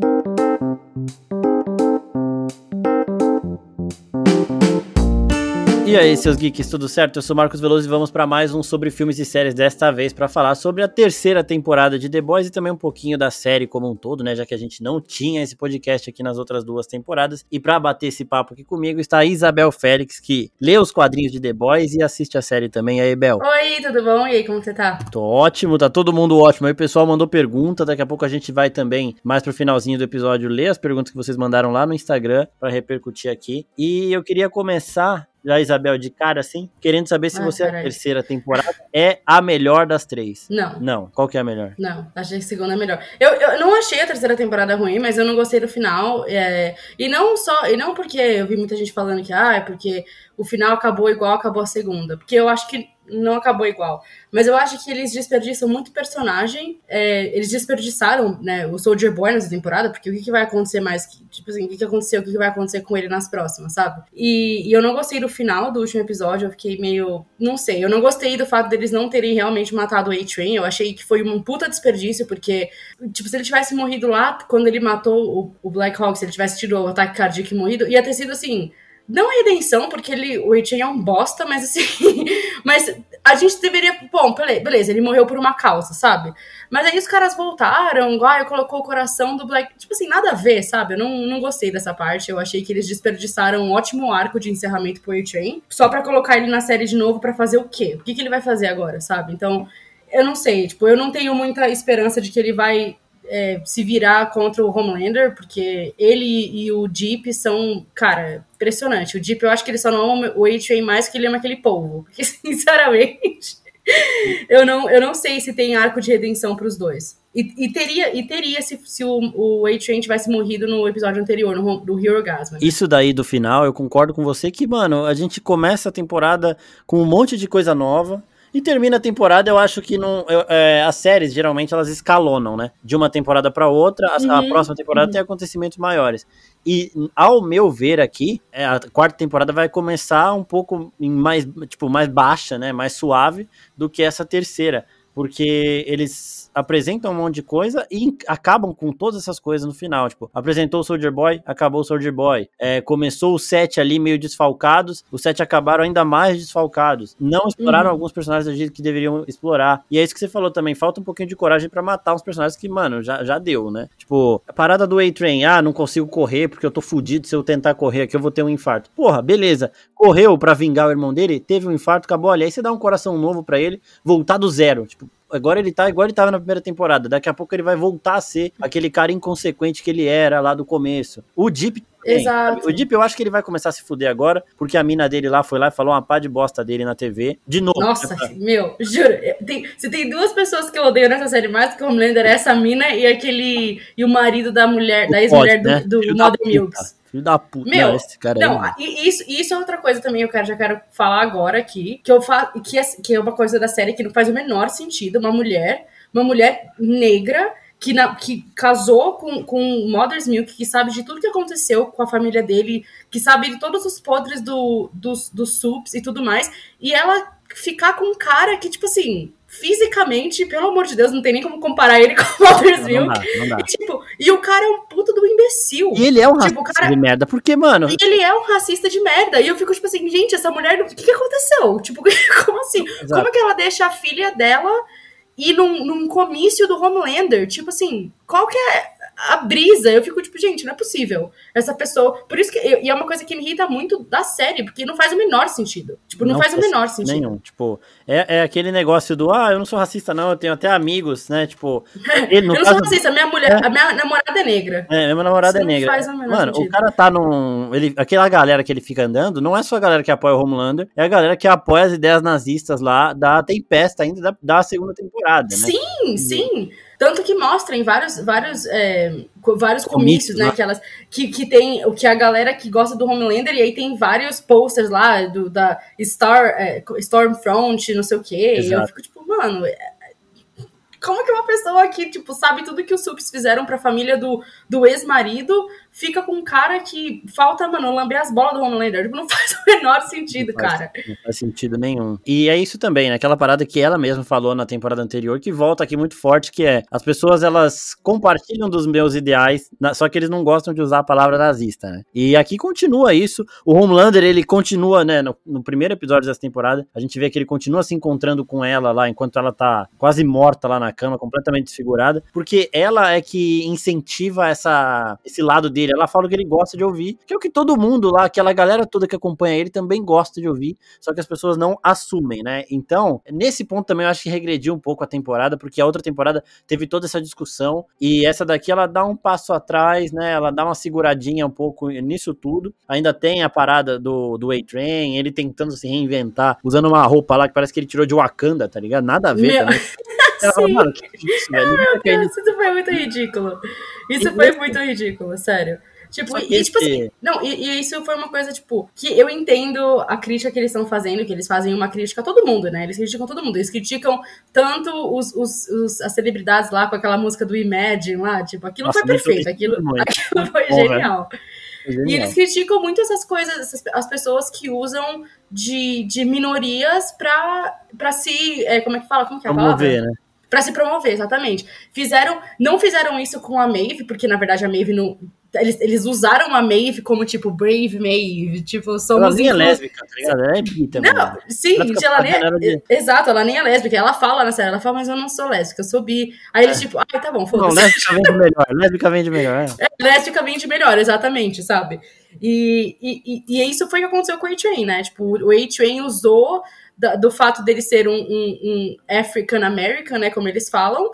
Música E aí, seus geeks, tudo certo? Eu sou Marcos Veloso e vamos para mais um sobre filmes e séries desta vez para falar sobre a terceira temporada de The Boys e também um pouquinho da série como um todo, né? Já que a gente não tinha esse podcast aqui nas outras duas temporadas. E para bater esse papo aqui comigo está a Isabel Félix, que lê os quadrinhos de The Boys e assiste a série também. E aí, Bel? Oi, tudo bom? E aí, como você tá? Tô ótimo, tá todo mundo ótimo. Aí o pessoal mandou pergunta, daqui a pouco a gente vai também, mais pro finalzinho do episódio, ler as perguntas que vocês mandaram lá no Instagram para repercutir aqui. E eu queria começar já, Isabel, de cara assim, querendo saber se ah, você, a terceira temporada é a melhor das três. Não. Não. Qual que é a melhor? Não, achei que a segunda é melhor. Eu, eu não achei a terceira temporada ruim, mas eu não gostei do final. É... E não só. E não porque eu vi muita gente falando que, ah, é porque o final acabou igual acabou a segunda. Porque eu acho que não acabou igual. Mas eu acho que eles desperdiçam muito personagem. É, eles desperdiçaram, né, o Soldier Boy nessa temporada, porque o que, que vai acontecer mais? Tipo assim, o que, que aconteceu? O que, que vai acontecer com ele nas próximas, sabe? E, e, eu não gostei do final do último episódio, eu fiquei meio. Não sei, eu não gostei do fato deles não terem realmente matado o A-Train. Eu achei que foi um puta desperdício, porque, tipo, se ele tivesse morrido lá, quando ele matou o, o Black Hawk, se ele tivesse tido o ataque cardíaco e morrido, ia ter sido assim não a redenção, porque ele, o Etienne é um bosta, mas assim. mas a gente deveria. Bom, beleza, ele morreu por uma causa, sabe? Mas aí os caras voltaram, ah, colocou o coração do Black. Tipo assim, nada a ver, sabe? Eu não, não gostei dessa parte. Eu achei que eles desperdiçaram um ótimo arco de encerramento pro A-Train, só para colocar ele na série de novo para fazer o quê? O que, que ele vai fazer agora, sabe? Então, eu não sei, tipo, eu não tenho muita esperança de que ele vai é, se virar contra o Homelander, porque ele e o Deep são, cara, impressionante. O Deep, eu acho que ele só não ama o A-Train mais que ele ama aquele povo. Porque, sinceramente, eu não, eu não sei se tem arco de redenção para os dois. E, e, teria, e teria se, se o, o A-Train tivesse morrido no episódio anterior, no, do Hero Gasman. Isso daí do final, eu concordo com você que, mano, a gente começa a temporada com um monte de coisa nova. E termina a temporada, eu acho que não. É, as séries, geralmente, elas escalonam, né? De uma temporada para outra, a, uhum, a, próxima temporada uhum. tem acontecimentos maiores. E, ao meu ver aqui, é, a quarta temporada vai começar um pouco mais, tipo, mais baixa, né? Mais suave do que essa terceira. Porque eles apresentam um monte de coisa e acabam com todas essas coisas no final. Tipo, apresentou o Soldier Boy, acabou o Soldier Boy. É, começou o set ali meio desfalcados, os sete acabaram ainda mais desfalcados. Não exploraram uhum. alguns personagens do jeito que deveriam explorar. E é isso que você falou também, falta um pouquinho de coragem para matar uns personagens que, mano, já, já deu, né? Tipo, a parada do A-Train, ah, não consigo correr porque eu tô fudido, se eu tentar correr aqui eu vou ter um infarto. Porra, beleza. Correu para vingar o irmão dele, teve um infarto, acabou ali. Aí você dá um coração novo para ele, voltar do zero. Tipo, agora ele tá igual ele tava na primeira temporada. Daqui a pouco ele vai voltar a ser aquele cara inconsequente que ele era lá do começo. O Deep Exato. O Deep, eu acho que ele vai começar a se fuder agora, porque a mina dele lá foi lá e falou uma pá de bosta dele na TV. De novo. Nossa, meu, juro. Tem, se tem duas pessoas que eu odeio nessa série mais do que o Homelander, é essa mina e aquele. E o marido da mulher, o da ex-mulher né? do, do Mother Milks. Filho da puta. Meu, não, esse cara não, aí, e isso, isso é outra coisa também, eu quero, já quero falar agora aqui, que eu fa que, é, que é uma coisa da série que não faz o menor sentido, uma mulher, uma mulher negra que, na, que casou com, com Mother's Milk, que sabe de tudo que aconteceu com a família dele, que sabe de todos os podres do, dos, dos subs e tudo mais, e ela ficar com um cara que, tipo assim, fisicamente, pelo amor de Deus, não tem nem como comparar ele com o Walter Milk. E, tipo, e o cara é um puto do imbecil. E ele é um tipo, racista cara... de merda, porque, mano. E ele é um racista de merda. E eu fico, tipo assim, gente, essa mulher, o que, que aconteceu? Tipo, como assim? Exato. Como é que ela deixa a filha dela ir num, num comício do Homelander? Tipo assim, qual que é a brisa. Eu fico tipo, gente, não é possível. Essa pessoa. Por isso que. E é uma coisa que me irrita muito da série, porque não faz o menor sentido. Tipo, não, não faz, o menor sentido. Nenhum. Tipo, é, é aquele negócio do, ah, eu não sou racista, não, eu tenho até amigos, né? Tipo. Ele, eu não caso, sou racista, minha mulher, é, a minha namorada é negra. É, minha namorada Isso é negra. O Mano, sentido. o cara tá num. Ele, aquela galera que ele fica andando, não é só a galera que apoia o Homelander, é a galera que apoia as ideias nazistas lá da Tempesta ainda da, da segunda temporada, né? Sim, sim. Tanto que mostra em vários, vários, é, vários comícios, né? né? Que, elas, que, que tem o que a galera que gosta do Homelander, e aí tem vários posters lá do, da Star, é, Stormfront, não sei o quê. Exato. E eu fico tipo, mano, é, Como que uma pessoa que, tipo, sabe tudo que os Sups fizeram pra família do, do ex-marido fica com um cara que falta, mano, lamber as bolas do Homelander. Tipo, não faz o menor sentido, não faz, cara. Não faz sentido nenhum. E é isso também, né? Aquela parada que ela mesma falou na temporada anterior, que volta aqui muito forte, que é as pessoas, elas compartilham dos meus ideais, só que eles não gostam de usar a palavra nazista, né? E aqui continua isso. O Homelander, ele continua, né? No, no primeiro episódio dessa temporada, a gente vê que ele continua se encontrando com ela lá, enquanto ela tá quase morta lá na cama, completamente desfigurada, porque ela é que incentiva essa, esse lado dele dele. Ela fala o que ele gosta de ouvir, que é o que todo mundo lá, aquela galera toda que acompanha ele também gosta de ouvir, só que as pessoas não assumem, né? Então, nesse ponto também eu acho que regrediu um pouco a temporada, porque a outra temporada teve toda essa discussão e essa daqui ela dá um passo atrás, né? Ela dá uma seguradinha um pouco nisso tudo. Ainda tem a parada do, do A-Train, ele tentando se reinventar, usando uma roupa lá que parece que ele tirou de Wakanda, tá ligado? Nada a ver Meu... também. Ela fala, mano, que isso, velho? Foi muito ridículo. Isso e foi muito ridículo, sério. Tipo, e, tipo assim, não, e, e, isso foi uma coisa, tipo, que eu entendo a crítica que eles estão fazendo, que eles fazem uma crítica a todo mundo, né? Eles criticam todo mundo. Eles criticam tanto os, os, os as celebridades lá com aquela música do Imagine lá, tipo, aquilo Nossa, foi perfeito, aquilo, aquilo foi Bom, genial. E eles criticam muito essas coisas, as pessoas que usam de, de minorias pra, pra se. É, como é que fala? Como que é a palavra? Promover, né? Pra se promover, exatamente. Fizeram. Não fizeram isso com a Maeve, porque na verdade a Maeve não. Eles, eles usaram a Maeve como, tipo, Brave Maeve, tipo, somos... Ela nem é lésbica, tá ligado? Ela é bi também. Não, sim, ela, ela nem é... De... Exato, ela nem é lésbica. Ela fala na série, ela fala, mas eu não sou lésbica, eu sou bi. Aí eles, é. tipo, ai, tá bom, foda-se. Não, lésbica vende melhor, lésbica vende melhor. É. é, lésbica vende melhor, exatamente, sabe? E, e, e, e isso foi o que aconteceu com o A-Train, né? Tipo, o A-Train usou do fato dele ser um, um, um African American, né, como eles falam,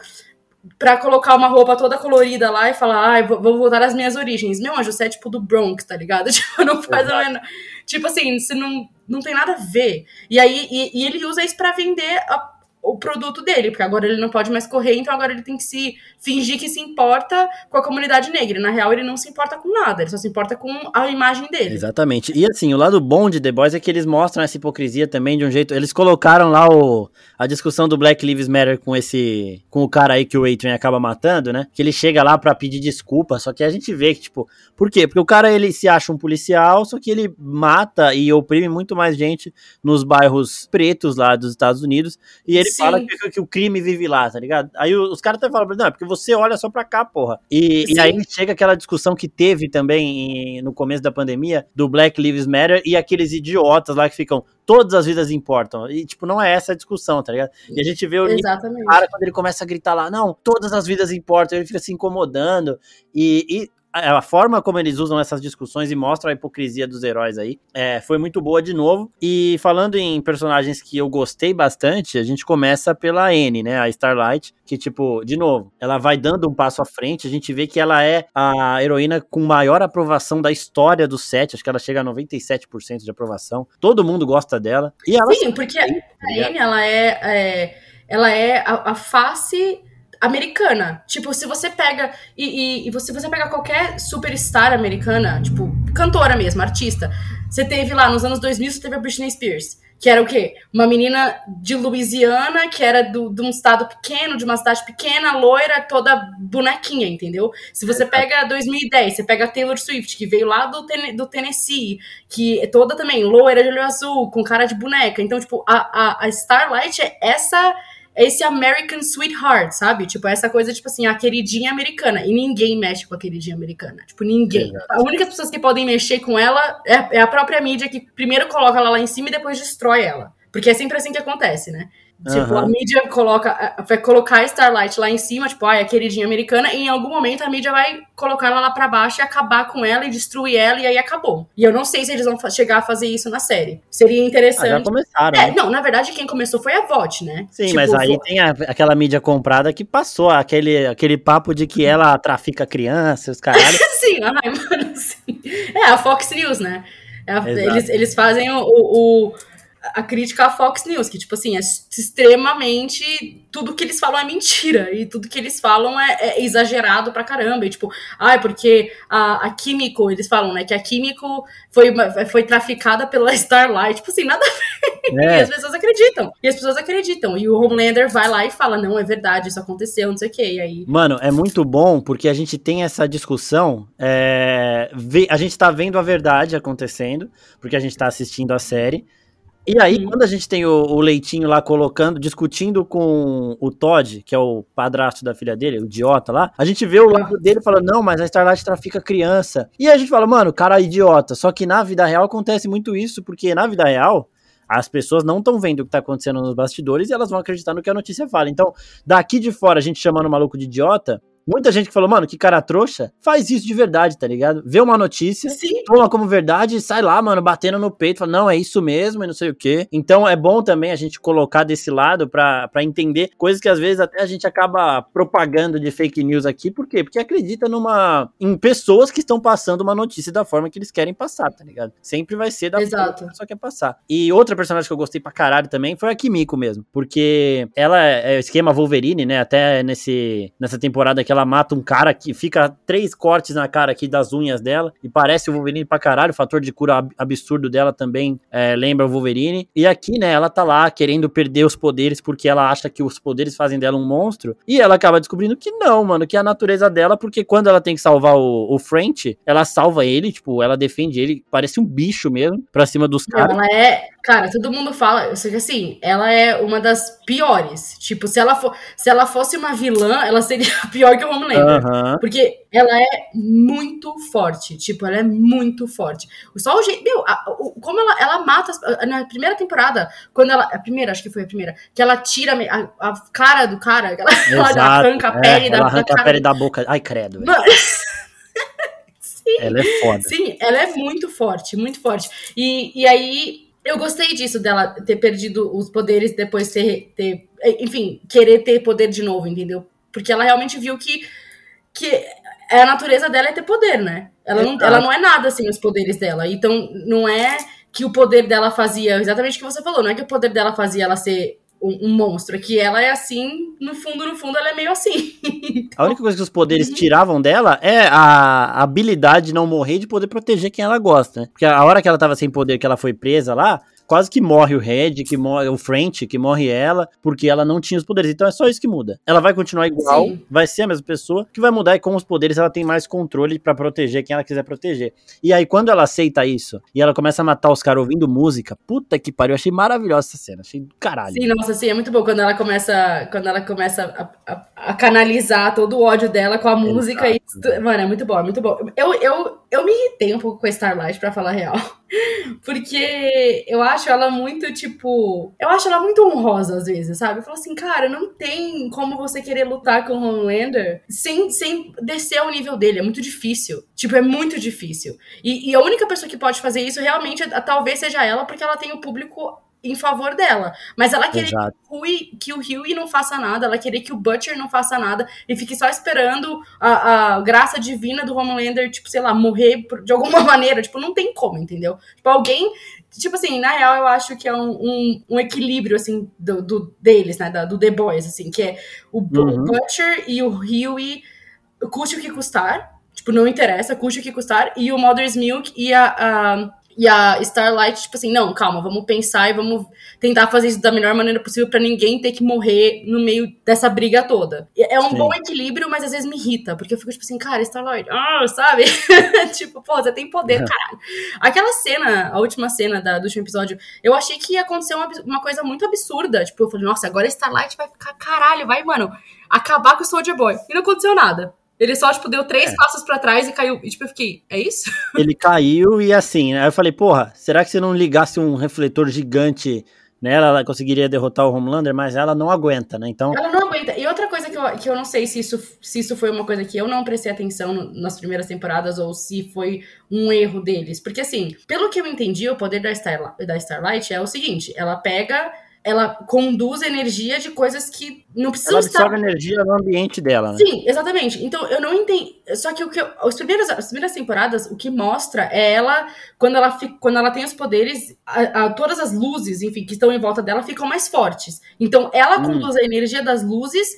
para colocar uma roupa toda colorida lá e falar, ah, vou, vou voltar às minhas origens. Meu anjo, você é tipo do Bronx, tá ligado? Tipo, não faz a menor... Tipo assim, você não, não tem nada a ver. E aí, e, e ele usa isso para vender a o produto dele, porque agora ele não pode mais correr, então agora ele tem que se fingir que se importa com a comunidade negra. Na real, ele não se importa com nada, ele só se importa com a imagem dele. Exatamente. E assim, o lado bom de The Boys é que eles mostram essa hipocrisia também de um jeito. Eles colocaram lá o, a discussão do Black Lives Matter com esse. com o cara aí que o Adrian acaba matando, né? Que ele chega lá para pedir desculpa, só que a gente vê que, tipo, por quê? Porque o cara ele se acha um policial, só que ele mata e oprime muito mais gente nos bairros pretos lá dos Estados Unidos. E ele Sim. fala que, que, o crime vive lá, tá ligado? Aí os caras até falam, não, é porque você olha só pra cá, porra. E, e aí chega aquela discussão que teve também em, no começo da pandemia do Black Lives Matter e aqueles idiotas lá que ficam, todas as vidas importam. E, tipo, não é essa a discussão, tá ligado? E a gente vê o cara quando ele começa a gritar lá, não, todas as vidas importam, ele fica se incomodando. E, e a forma como eles usam essas discussões e mostram a hipocrisia dos heróis aí é, foi muito boa de novo. E falando em personagens que eu gostei bastante, a gente começa pela N, né? A Starlight, que, tipo, de novo, ela vai dando um passo à frente. A gente vê que ela é a heroína com maior aprovação da história do set. Acho que ela chega a 97% de aprovação. Todo mundo gosta dela. E ela Sim, porque a N, ela é, é ela é a, a face americana. Tipo, se você pega. E, e, e você, você pega qualquer superstar americana, tipo, cantora mesmo, artista. Você teve lá nos anos 2000, você teve a Britney Spears. Que era o quê? Uma menina de Louisiana, que era do, de um estado pequeno, de uma cidade pequena, loira, toda bonequinha, entendeu? Se você pega 2010, você pega a Taylor Swift, que veio lá do, do Tennessee, que é toda também loira de olho azul, com cara de boneca. Então, tipo, a, a, a Starlight é essa esse American Sweetheart, sabe? Tipo, essa coisa, tipo assim, a queridinha americana. E ninguém mexe com a queridinha americana. Tipo, ninguém. Exato. A única pessoas que podem mexer com ela é, é a própria mídia que primeiro coloca ela lá em cima e depois destrói ela. Porque é sempre assim que acontece, né? Tipo, uhum. a mídia coloca, vai colocar a Starlight lá em cima, tipo, ah, é a queridinha americana, e em algum momento a mídia vai colocar ela lá pra baixo e acabar com ela e destruir ela, e aí acabou. E eu não sei se eles vão chegar a fazer isso na série. Seria interessante. Ah, já começaram. É, né? não, na verdade, quem começou foi a VOT, né? Sim, tipo, mas aí tem a, aquela mídia comprada que passou aquele, aquele papo de que ela trafica crianças, os caras. sim, ai, mano, sim. É, a Fox News, né? É a, eles, eles fazem o, o a crítica à Fox News, que, tipo assim, é extremamente. Tudo que eles falam é mentira. E tudo que eles falam é, é exagerado pra caramba. E, tipo, ah, é porque a, a Químico, eles falam, né, que a Químico foi, foi traficada pela Starlight. Tipo assim, nada a ver. É. E as pessoas acreditam. E as pessoas acreditam. E o Homelander vai lá e fala: não, é verdade, isso aconteceu, não sei o quê. E aí. Mano, é muito bom porque a gente tem essa discussão. É... A gente tá vendo a verdade acontecendo, porque a gente tá assistindo a série. E aí, quando a gente tem o, o, Leitinho lá colocando, discutindo com o Todd, que é o padrasto da filha dele, o idiota lá, a gente vê o lado dele falando, não, mas a Starlight trafica criança. E a gente fala, mano, cara é idiota. Só que na vida real acontece muito isso, porque na vida real, as pessoas não estão vendo o que está acontecendo nos bastidores e elas vão acreditar no que a notícia fala. Então, daqui de fora, a gente chamando o maluco de idiota, Muita gente que falou, mano, que cara trouxa, faz isso de verdade, tá ligado? Vê uma notícia, Sim. toma como verdade e sai lá, mano, batendo no peito, fala, não, é isso mesmo e não sei o quê. Então é bom também a gente colocar desse lado pra, pra entender coisas que às vezes até a gente acaba propagando de fake news aqui. Por quê? Porque acredita numa em pessoas que estão passando uma notícia da forma que eles querem passar, tá ligado? Sempre vai ser da Exato. forma que a pessoa quer passar. E outra personagem que eu gostei pra caralho também foi a Kimiko mesmo. Porque ela é, é esquema Wolverine, né? Até nesse, nessa temporada que ela ela mata um cara que fica três cortes na cara aqui das unhas dela e parece o Wolverine pra caralho. O fator de cura absurdo dela também é, lembra o Wolverine. E aqui, né, ela tá lá querendo perder os poderes porque ela acha que os poderes fazem dela um monstro. E ela acaba descobrindo que não, mano, que é a natureza dela, porque quando ela tem que salvar o, o French, ela salva ele, tipo, ela defende ele, parece um bicho mesmo, pra cima dos caras. Ela é, cara, todo mundo fala, sei que assim, ela é uma das piores. Tipo, se ela, for, se ela fosse uma vilã, ela seria pior que Homelander. Uhum. Porque ela é muito forte. Tipo, ela é muito forte. Só o jeito. Meu, a, o, como ela, ela mata. Na primeira temporada, quando ela. A primeira, acho que foi a primeira. Que ela tira a, a cara do cara. Ela, ela arranca a pele é, da, ela arranca da a pele da boca. Ai, credo. Sim, ela é foda. Sim, ela é muito forte, muito forte. E, e aí eu gostei disso, dela ter perdido os poderes depois ter, ter. Enfim, querer ter poder de novo, entendeu? Porque ela realmente viu que, que a natureza dela é ter poder, né? Ela não, ela não é nada sem os poderes dela. Então, não é que o poder dela fazia exatamente o que você falou, não é que o poder dela fazia ela ser um, um, monstro, é que ela é assim, no fundo, no fundo, ela é meio assim. a única coisa que os poderes uhum. tiravam dela é a habilidade de não morrer de poder proteger quem ela gosta, né? Porque a hora que ela tava sem poder, que ela foi presa lá, quase que morre o Red, que morre o French, que morre ela, porque ela não tinha os poderes. Então é só isso que muda. Ela vai continuar igual, Sim. vai ser a mesma pessoa, que vai mudar e com os poderes ela tem mais controle para proteger quem ela quiser proteger. E aí quando ela aceita isso e ela começa a matar os caras ouvindo música, puta que pariu, eu achei maravilhosa essa cena, achei do caralho. Sim, nossa, sim, é muito bom quando ela começa, quando ela começa a, a, a canalizar todo o ódio dela com a música e mano, é muito bom, é muito bom. Eu, eu, eu me irritei um pouco com a Starlight para falar a real. Porque eu acho ela muito, tipo. Eu acho ela muito honrosa às vezes, sabe? Eu falo assim, cara, não tem como você querer lutar com o Homelander sem, sem descer ao nível dele. É muito difícil. Tipo, é muito difícil. E, e a única pessoa que pode fazer isso realmente talvez seja ela, porque ela tem o público em favor dela. Mas ela querer que o, Huey, não faça nada, ela querer que o Butcher não faça nada e fique só esperando a, a graça divina do Homelander, tipo, sei lá, morrer de alguma maneira. Tipo, não tem como, entendeu? Tipo, alguém. Tipo assim, na real, eu acho que é um, um, um equilíbrio, assim, do, do, deles, né? Da, do The Boys, assim, que é o uhum. Butcher e o Huey, custe o que custar. Tipo, não interessa, custe o que custar. E o Mother's Milk e a, a e a Starlight, tipo assim, não, calma, vamos pensar e vamos tentar fazer isso da melhor maneira possível para ninguém ter que morrer no meio dessa briga toda. É um Sim. bom equilíbrio, mas às vezes me irrita, porque eu fico tipo assim, cara, Starlight, ah, sabe? tipo, pô, você tem poder, caralho. Aquela cena, a última cena da, do último episódio, eu achei que ia acontecer uma, uma coisa muito absurda. Tipo, eu falei, nossa, agora Starlight vai ficar, caralho, vai, mano, acabar com o Soldier Boy. E não aconteceu nada. Ele só, tipo, deu três é. passos para trás e caiu. E, tipo, eu fiquei, é isso? Ele caiu e assim, né? Aí eu falei, porra, será que se não ligasse um refletor gigante nela, ela conseguiria derrotar o Homelander? Mas ela não aguenta, né? Então. Ela não aguenta. E outra coisa que eu, que eu não sei se isso, se isso foi uma coisa que eu não prestei atenção no, nas primeiras temporadas ou se foi um erro deles. Porque, assim, pelo que eu entendi, o poder da, Star, da Starlight é o seguinte: ela pega ela conduz energia de coisas que não precisam ela absorve estar... energia no ambiente dela, né? Sim, exatamente. Então eu não entendi. Só que o que eu... as, primeiras, as primeiras temporadas, o que mostra é ela, quando ela, fica, quando ela tem os poderes, a, a, todas as luzes, enfim, que estão em volta dela ficam mais fortes. Então ela hum. conduz a energia das luzes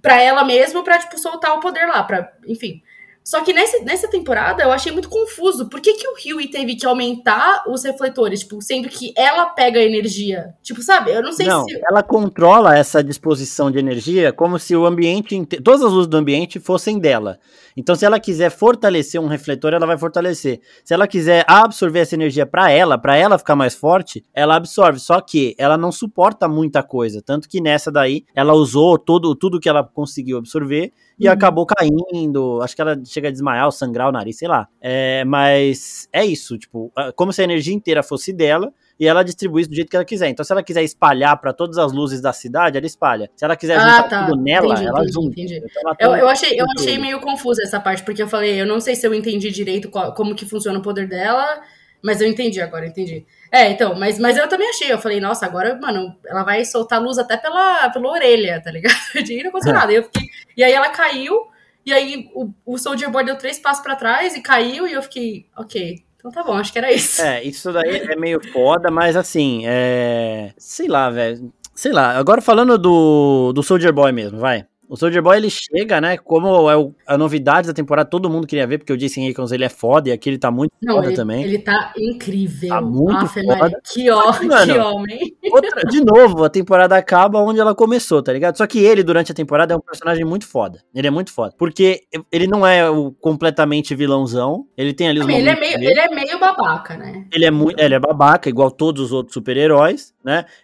para ela mesma, pra, tipo, soltar o poder lá, pra, enfim. Só que nessa, nessa temporada eu achei muito confuso. Por que, que o Huey teve que aumentar os refletores? Tipo, sendo que ela pega energia. Tipo, sabe? Eu não sei não, se. Ela controla essa disposição de energia como se o ambiente. Todas as luzes do ambiente fossem dela. Então, se ela quiser fortalecer um refletor, ela vai fortalecer. Se ela quiser absorver essa energia para ela, para ela ficar mais forte, ela absorve. Só que ela não suporta muita coisa. Tanto que nessa daí, ela usou todo, tudo que ela conseguiu absorver e uhum. acabou caindo. Acho que ela chega a desmaiar ou sangrar o nariz, sei lá. É, mas é isso, tipo, como se a energia inteira fosse dela e ela distribui isso do jeito que ela quiser. Então, se ela quiser espalhar para todas as luzes da cidade, ela espalha. Se ela quiser ah, juntar tá. tudo nela, entendi, ela entendi, junta. Entendi. Então, ela eu, eu, achei, eu achei meio confusa essa parte, porque eu falei, eu não sei se eu entendi direito qual, como que funciona o poder dela, mas eu entendi agora, entendi. É, então, mas, mas eu também achei. Eu falei, nossa, agora, mano, ela vai soltar luz até pela, pela orelha, tá ligado? E não aconteceu nada. E, fiquei, e aí ela caiu, e aí o, o Soldier Boy deu três passos para trás e caiu, e eu fiquei, ok. Então tá bom, acho que era isso. É, isso daí é meio foda, mas assim, é. Sei lá, velho. Sei lá, agora falando do, do Soldier Boy mesmo, vai. O Soldier Boy ele chega, né? Como é o, a novidade da temporada, todo mundo queria ver, porque o Jason Ackles ele é foda e aqui ele tá muito Não, foda ele, também. Ele tá incrível. Tá muito Aff, foda. Que, ó, Mano, que homem. Outra, de novo, a temporada acaba onde ela começou, tá ligado? Só que ele, durante a temporada, é um personagem muito foda. Ele é muito foda. Porque ele não é o completamente vilãozão. Ele tem ali os ele é, meio, ele é meio babaca, né? Ele é muito. Ele é babaca, igual todos os outros super-heróis, né?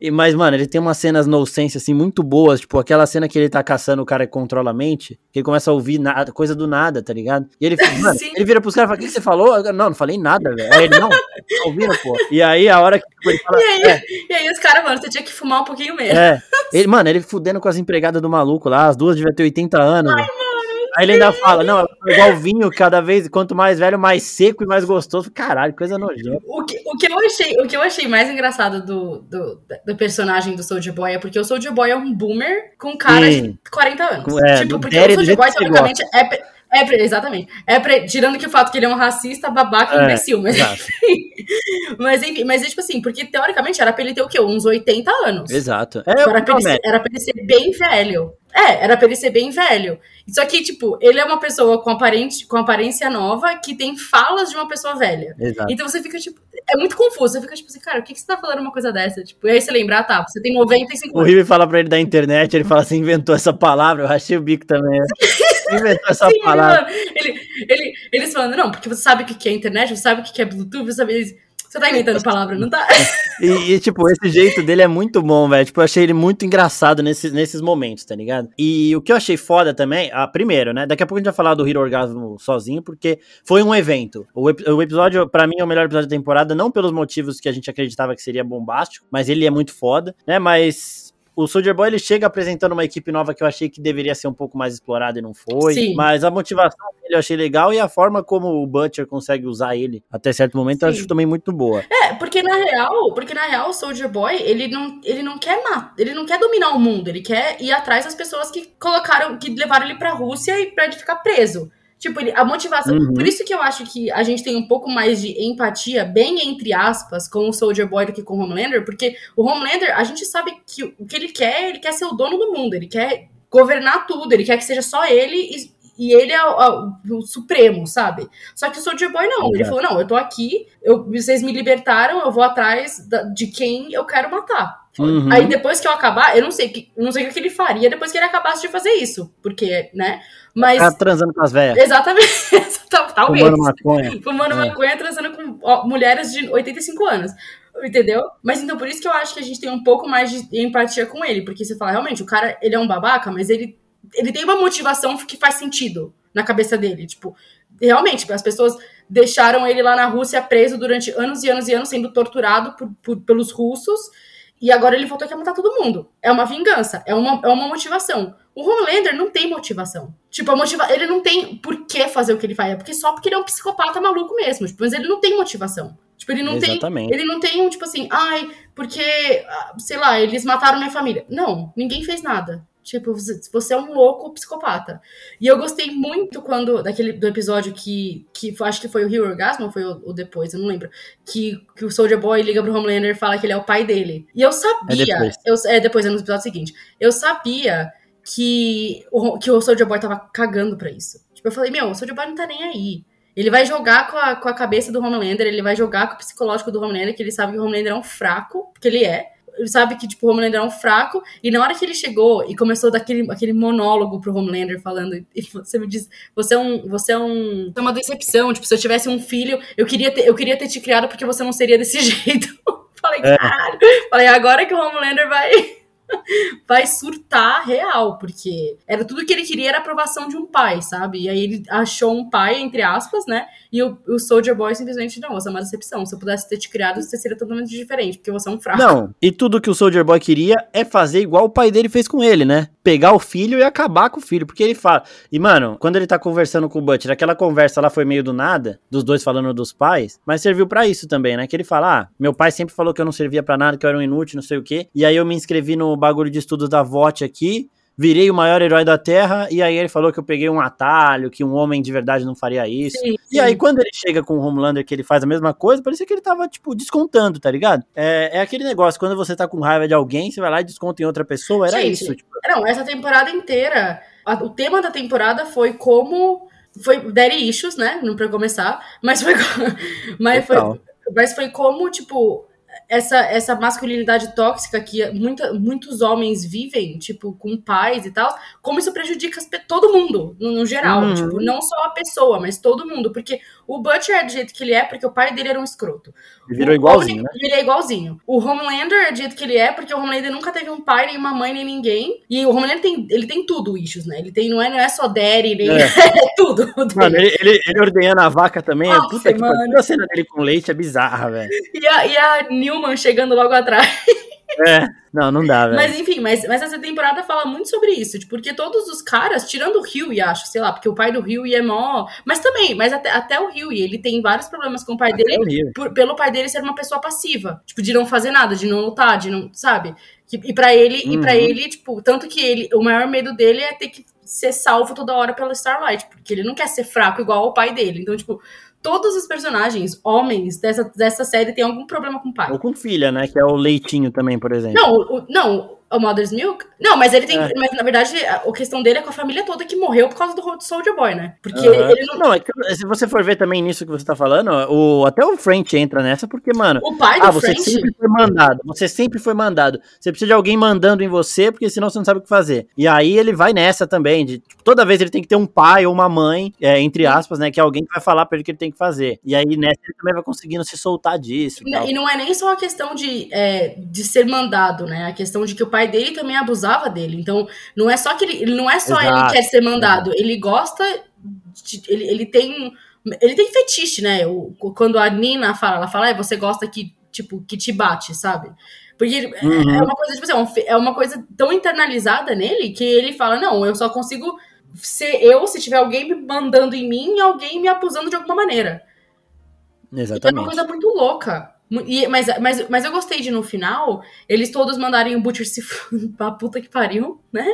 É, mas, mano, ele tem umas cenas no sense, assim, muito boas. Tipo, aquela cena que ele tá caçando o cara que controla a mente, que ele começa a ouvir nada, coisa do nada, tá ligado? E ele, mano, ele vira pros caras e fala: O que você falou? Não, não falei nada, velho. Aí ele, não, tá ouvindo, pô. E aí, a hora que ele fala. E aí, é, e aí os caras, mano, você tinha que fumar um pouquinho mesmo. É. Ele, mano, ele fudendo com as empregadas do maluco lá, as duas deviam ter 80 anos. Ai. Aí ele ainda fala, não, é igual vinho, cada vez, quanto mais velho, mais seco e mais gostoso. Caralho, coisa nojenta. O que, o que, eu, achei, o que eu achei mais engraçado do, do, do personagem do Soldier Boy é porque o Soldier Boy é um boomer com cara Sim. de 40 anos. É, tipo, porque o Soldier Boy, teoricamente, é... É, exatamente. É pre... tirando que o fato que ele é um racista, babaca e é, imbecil, mas enfim. mas enfim, mas é tipo assim, porque teoricamente era pra ele ter o quê? Uns 80 anos. Exato. É, era, pra ele ser, era pra ele ser bem velho. É, era pra ele ser bem velho. Só que, tipo, ele é uma pessoa com, aparente, com aparência nova que tem falas de uma pessoa velha. Exato. Então você fica, tipo, é muito confuso. Você fica, tipo assim, cara, o que, que você tá falando uma coisa dessa? Tipo, e aí você lembra, ah, tá, você tem 95 anos. O Rive fala pra ele da internet, ele fala assim, inventou essa palavra, eu achei o bico também. Inventou essa Sim, palavra. Ele, ele, eles falando, não, porque você sabe o que é internet, você sabe o que é Bluetooth, você sabe. Você tá inventando palavra, não tá? e, e, tipo, esse jeito dele é muito bom, velho. Tipo, eu achei ele muito engraçado nesses, nesses momentos, tá ligado? E o que eu achei foda também, ah, primeiro, né? Daqui a pouco a gente vai falar do Hero Orgasmo sozinho, porque foi um evento. O, o episódio, para mim, é o melhor episódio da temporada, não pelos motivos que a gente acreditava que seria bombástico, mas ele é muito foda, né? Mas o Soldier Boy ele chega apresentando uma equipe nova que eu achei que deveria ser um pouco mais explorada e não foi. Sim. Mas a motivação dele eu achei legal e a forma como o Butcher consegue usar ele até certo momento Sim. eu acho também muito boa. É, porque na real, porque na real o Soldier Boy, ele não, ele não quer matar, ele não quer dominar o mundo, ele quer ir atrás das pessoas que colocaram, que levaram ele pra Rússia e pra ele ficar preso. Tipo, a motivação. Uhum. Por isso que eu acho que a gente tem um pouco mais de empatia, bem entre aspas, com o Soldier Boy do que com o Homelander, porque o Homelander, a gente sabe que o que ele quer, ele quer ser o dono do mundo, ele quer governar tudo, ele quer que seja só ele e, e ele é o, o, supremo, sabe? Só que o Soldier Boy não, ele falou: não, eu tô aqui, eu, vocês me libertaram, eu vou atrás da, de quem eu quero matar. Uhum. Aí depois que eu acabar, eu não sei que não sei o que ele faria depois que ele acabasse de fazer isso, porque, né? Mas tá transando com as velhas. Exatamente. Talvez. Fumando maconha. Fumando é. maconha, transando com ó, mulheres de 85 anos. Entendeu? Mas então por isso que eu acho que a gente tem um pouco mais de empatia com ele, porque você fala, realmente, o cara, ele é um babaca, mas ele ele tem uma motivação que faz sentido na cabeça dele, tipo, realmente, as pessoas deixaram ele lá na Rússia preso durante anos e anos e anos sendo torturado por, por pelos russos e agora ele voltou aqui a matar todo mundo. É uma vingança, é uma, é uma motivação. O Homelander não tem motivação. Tipo, a motiva ele não tem por que fazer o que ele faz. É porque só porque ele é um psicopata maluco mesmo. Tipo, mas ele não tem motivação. Tipo, ele não Exatamente. tem. Ele não tem um, tipo assim, ai, porque, ah, sei lá, eles mataram minha família. Não, ninguém fez nada. Tipo, você, é um louco psicopata. E eu gostei muito quando, daquele, do episódio que, que acho que foi o Rio Orgasmo ou foi o, o, depois, eu não lembro. Que, que o Soldier Boy liga pro Homelander e fala que ele é o pai dele. E eu sabia. É depois, eu, é, depois, é no episódio seguinte. Eu sabia que o, que o Soldier Boy tava cagando pra isso. Tipo, eu falei, meu, o Soldier Boy não tá nem aí. Ele vai jogar com a, com a cabeça do Homelander, ele vai jogar com o psicológico do Homelander, que ele sabe que o Homelander é um fraco, porque ele é sabe que, tipo, o Homelander é um fraco, e na hora que ele chegou e começou daquele aquele monólogo pro Homelander falando, e você me diz, você é um, você é um, é uma decepção, tipo, se eu tivesse um filho, eu queria ter, eu queria ter te criado porque você não seria desse jeito. Falei, é. caralho. Falei, agora que o Homelander vai vai surtar real, porque era tudo que ele queria era aprovação de um pai, sabe? E aí ele achou um pai, entre aspas, né? E o, o Soldier Boy simplesmente, não, você é uma decepção. Se eu pudesse ter te criado, você seria totalmente diferente, porque você é um fraco. Não, e tudo que o Soldier Boy queria é fazer igual o pai dele fez com ele, né? Pegar o filho e acabar com o filho, porque ele fala. E, mano, quando ele tá conversando com o Butcher, aquela conversa lá foi meio do nada, dos dois falando dos pais, mas serviu para isso também, né? Que ele fala: ah, meu pai sempre falou que eu não servia para nada, que eu era um inútil, não sei o quê. E aí eu me inscrevi no bagulho de estudos da VOT aqui virei o maior herói da Terra, e aí ele falou que eu peguei um atalho, que um homem de verdade não faria isso. Sim, sim. E aí, quando ele chega com o Homelander, que ele faz a mesma coisa, parecia que ele tava, tipo, descontando, tá ligado? É, é aquele negócio, quando você tá com raiva de alguém, você vai lá e desconta em outra pessoa, era Gente, isso. Tipo. Não, essa temporada inteira, a, o tema da temporada foi como... Foi Daddy Issues, né? Não pra começar, mas foi... mas, foi mas foi como, tipo, essa, essa masculinidade tóxica que muita, muitos homens vivem, tipo, com pais e tal, como isso prejudica todo mundo, no, no geral. Uhum. Tipo, não só a pessoa, mas todo mundo. Porque o Butcher é do jeito que ele é porque o pai dele era um escroto. Ele virou igualzinho, né? Ele é igualzinho. O Homelander é do jeito que ele é porque o Homelander nunca teve um pai, nem uma mãe, nem ninguém. E o Homelander tem, ele tem tudo, issues, né? Ele tem, não é, não é só daddy, nem... É. é tudo. Mano, ele, ele, ele ordenhando a vaca também, Nossa, puta que pariu. A cena dele com leite é bizarra, velho. E a, e a Newman chegando logo atrás. É, não, não dá, velho. Mas enfim, mas, mas essa temporada fala muito sobre isso, tipo, porque todos os caras, tirando o Huey, acho, sei lá, porque o pai do Huey é mó. Mas também, mas até, até o Huey, ele tem vários problemas com o pai até dele, por, pelo pai dele ser uma pessoa passiva, tipo, de não fazer nada, de não lutar, de não, sabe? E, para ele, uhum. e para ele, tipo, tanto que ele, o maior medo dele é ter que ser salvo toda hora pela Starlight, porque ele não quer ser fraco igual ao pai dele. Então, tipo, todos os personagens, homens dessa, dessa série, têm algum problema com o pai. Ou com filha, né? Que é o Leitinho também, por exemplo. Não, o, não, o Mother's Milk? Não, mas ele tem. É. Mas na verdade, a, questão dele é com a família toda que morreu por causa do Soldier Boy, né? Porque uhum. ele não. Não, é que, se você for ver também nisso que você tá falando, o, até o French entra nessa, porque, mano. O pai do ah, você French? sempre foi mandado. Você sempre foi mandado. Você precisa de alguém mandando em você, porque senão você não sabe o que fazer. E aí ele vai nessa também. De, tipo, toda vez ele tem que ter um pai ou uma mãe, é, entre aspas, né? Que é alguém que vai falar pra ele o que ele tem que fazer. E aí nessa ele também vai conseguindo se soltar disso. E, e não é nem só a questão de, é, de ser mandado, né? A questão de que o pai dele também abusava dele. Então, não é só que ele, não é só Exato. ele quer ser mandado, ele gosta, de, ele, ele tem ele tem fetiche, né? O, quando a Nina fala, ela fala, é, você gosta que tipo que te bate, sabe? Porque é, uhum. é uma coisa tipo assim, é, é uma coisa tão internalizada nele que ele fala, não, eu só consigo ser eu se tiver alguém me mandando em mim e alguém me abusando de alguma maneira. Exatamente. Então é uma coisa muito louca. E, mas, mas, mas eu gostei de no final eles todos mandarem o Butcher se pra puta que pariu, né?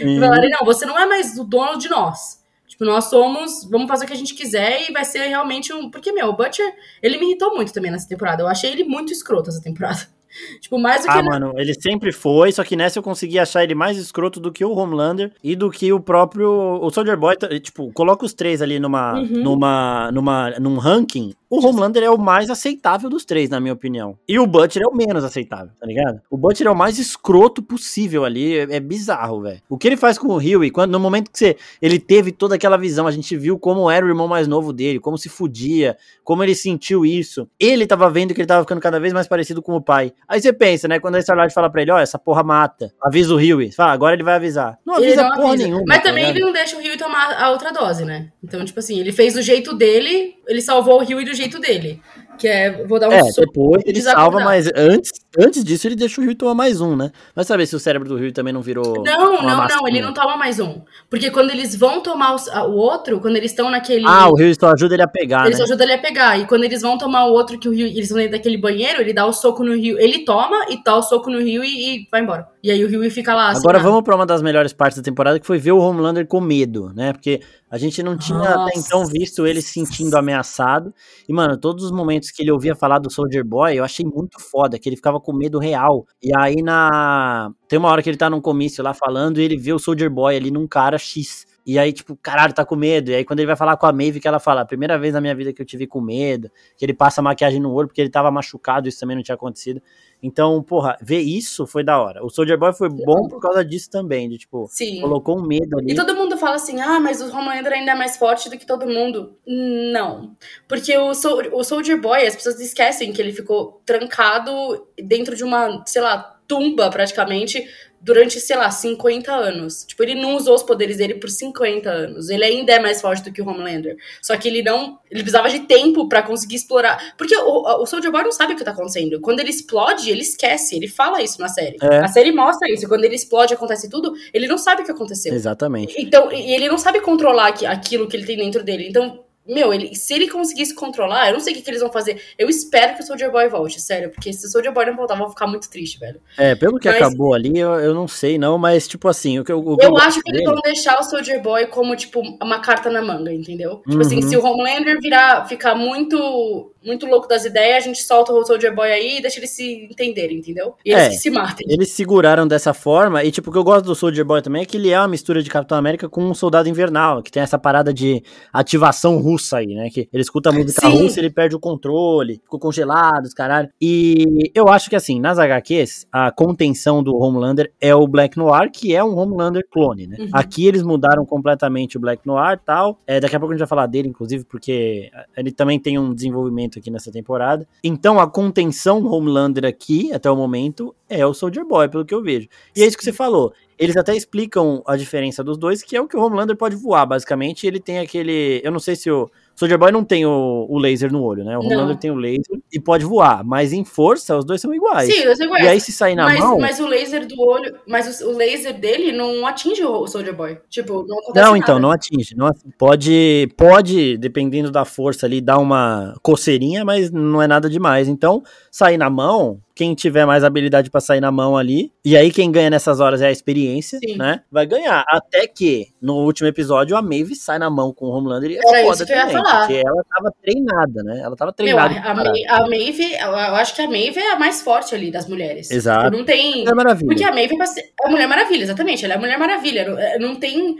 Uhum. Falarem, não, você não é mais o dono de nós. Tipo, nós somos, vamos fazer o que a gente quiser e vai ser realmente um. Porque, meu, o Butcher, ele me irritou muito também nessa temporada. Eu achei ele muito escroto essa temporada. Tipo, mais do que. Ah, mano, ele sempre foi, só que nessa eu consegui achar ele mais escroto do que o Homelander e do que o próprio. O Soldier Boy, tipo, coloca os três ali numa. Uhum. numa. numa. num ranking. O Homelander é o mais aceitável dos três, na minha opinião. E o Butcher é o menos aceitável, tá ligado? O Butcher é o mais escroto possível ali. É, é bizarro, velho. O que ele faz com o Huey, quando no momento que você, ele teve toda aquela visão, a gente viu como era o irmão mais novo dele, como se fudia, como ele sentiu isso. Ele tava vendo que ele tava ficando cada vez mais parecido com o pai. Aí você pensa, né? Quando a Starlight fala pra ele, ó, oh, essa porra mata. Avisa o Huey. Fala, agora ele vai avisar. Não avisa não porra avisa. nenhuma. Mas tá também ele não deixa o Huey tomar a outra dose, né? Então, tipo assim, ele fez do jeito dele, ele salvou o Huey do jeito dele. Que é, vou dar um É, soco depois ele salva, mas antes, antes disso ele deixa o Rio tomar mais um, né? Vai saber se o cérebro do Rio também não virou. Não, não, não, ele não toma mais um. Porque quando eles vão tomar a- o outro, quando eles estão naquele. Ah, o Rio só ajuda ele a pegar, Ele só né? ajuda ele a pegar. E quando eles vão tomar o outro, que o Rio. Eles vão dentro daquele banheiro, ele dá o soco no Rio. Ele toma e dá o soco no Rio e, e vai embora. E aí o Rio fica lá. assim, Agora ah, vamos pra uma das melhores partes da temporada, que foi ver o Homelander com medo, né? Porque a gente não tinha até Nossa. então visto ele se sentindo ameaçado. E, mano, todos os momentos que ele ouvia falar do Soldier Boy, eu achei muito foda, que ele ficava com medo real. E aí na. Tem uma hora que ele tá num comício lá falando e ele vê o Soldier Boy ali num cara X. E aí, tipo, caralho, tá com medo. E aí, quando ele vai falar com a Maeve, que ela fala, primeira vez na minha vida que eu tive com medo, que ele passa maquiagem no olho, porque ele tava machucado, isso também não tinha acontecido. Então, porra, ver isso foi da hora. O Soldier Boy foi bom por causa disso também, de tipo, Sim. colocou um medo ali. E todo mundo fala assim, ah, mas o Homelander ainda é mais forte do que todo mundo. Não. Porque o, Sol- o Soldier Boy, as pessoas esquecem que ele ficou trancado dentro de uma, sei lá, tumba praticamente durante, sei lá, 50 anos. Tipo, ele não usou os poderes dele por 50 anos. Ele ainda é mais forte do que o Homelander. Só que ele não. Ele precisava de tempo pra conseguir explorar. Porque o, o Soldier Boy não sabe o que tá acontecendo. Quando ele explode, ele esquece. Ele fala isso na série. É. A série mostra isso. Quando ele explode, acontece tudo, ele não sabe o que aconteceu. Exatamente. Então, e ele não sabe controlar aqui- aquilo que ele tem dentro dele. Então, meu, ele, se ele conseguisse controlar, eu não sei o que, que eles vão fazer. Eu espero que o Soldier Boy volte, sério. Porque se o Soldier Boy não voltar, eu vou ficar muito triste, velho. É, pelo que Mas- acabou ali, eu, eu não sei não, mas tipo assim, o que eu, o que Eu gosto acho que eles vão deixar o Soldier Boy como, tipo, uma carta na manga, entendeu? Tipo Uhum. assim, se o Homelander virar, ficar muito, muito louco das ideias, a gente solta o Soldier Boy aí e deixa eles se entenderem, entendeu? E eles É. que se matem. Eles seguraram dessa forma, e tipo, o que eu gosto do Soldier Boy também é que ele é uma mistura de Capitão América com um soldado invernal, que tem essa parada de ativação russa aí, né? Que ele escuta a música Sim. russa, ele perde o controle, ficou congelado, caralho. E eu acho que assim, nas HQs, a contenção do Homelander é o Black Noir, que é um Homelander clone, né? Uhum. Aqui eles mudaram completamente o Black Noir e tal. É, daqui a pouco a gente vai falar dele, inclusive, porque ele também tem um desenvolvimento aqui nessa temporada. Então a contenção Homelander aqui, até o momento, é o Soldier Boy, pelo que eu vejo. E é isso que você falou. Eles até explicam a diferença dos dois, que é o que o Homelander pode voar, basicamente. Ele tem aquele. Eu não sei se o. Soldier Boy não tem o, o laser no olho, né? O Não. Homelander tem o laser e pode voar. Mas em força, os dois são iguais. Sim, qual é. E aí, se sair na mas, mão. mas o laser do olho. Mas o, o laser dele não atinge o Soldier Boy. Tipo, não acontece Não, nada. então, não atinge. Não, pode, pode, dependendo da força ali, dar uma coceirinha, mas não é nada demais. Então, sair na mão, quem tiver mais habilidade pra sair na mão ali, e aí quem ganha nessas horas é a experiência, Sim. né? Vai ganhar. Até que, no último episódio, a Maeve sai na mão com o Homelander e é Era foda isso que eu ia também, falar. porque ela tava treinada, né? Ela tava Meu, a, treinada. a, a Maeve, eu acho que a Maeve é a mais forte ali das mulheres. Exato. Tipo, não tem. É maravilha. Porque a Maeve é é a Mulher Maravilha, exatamente. Ela é a Mulher Maravilha. Não- é, Não tem.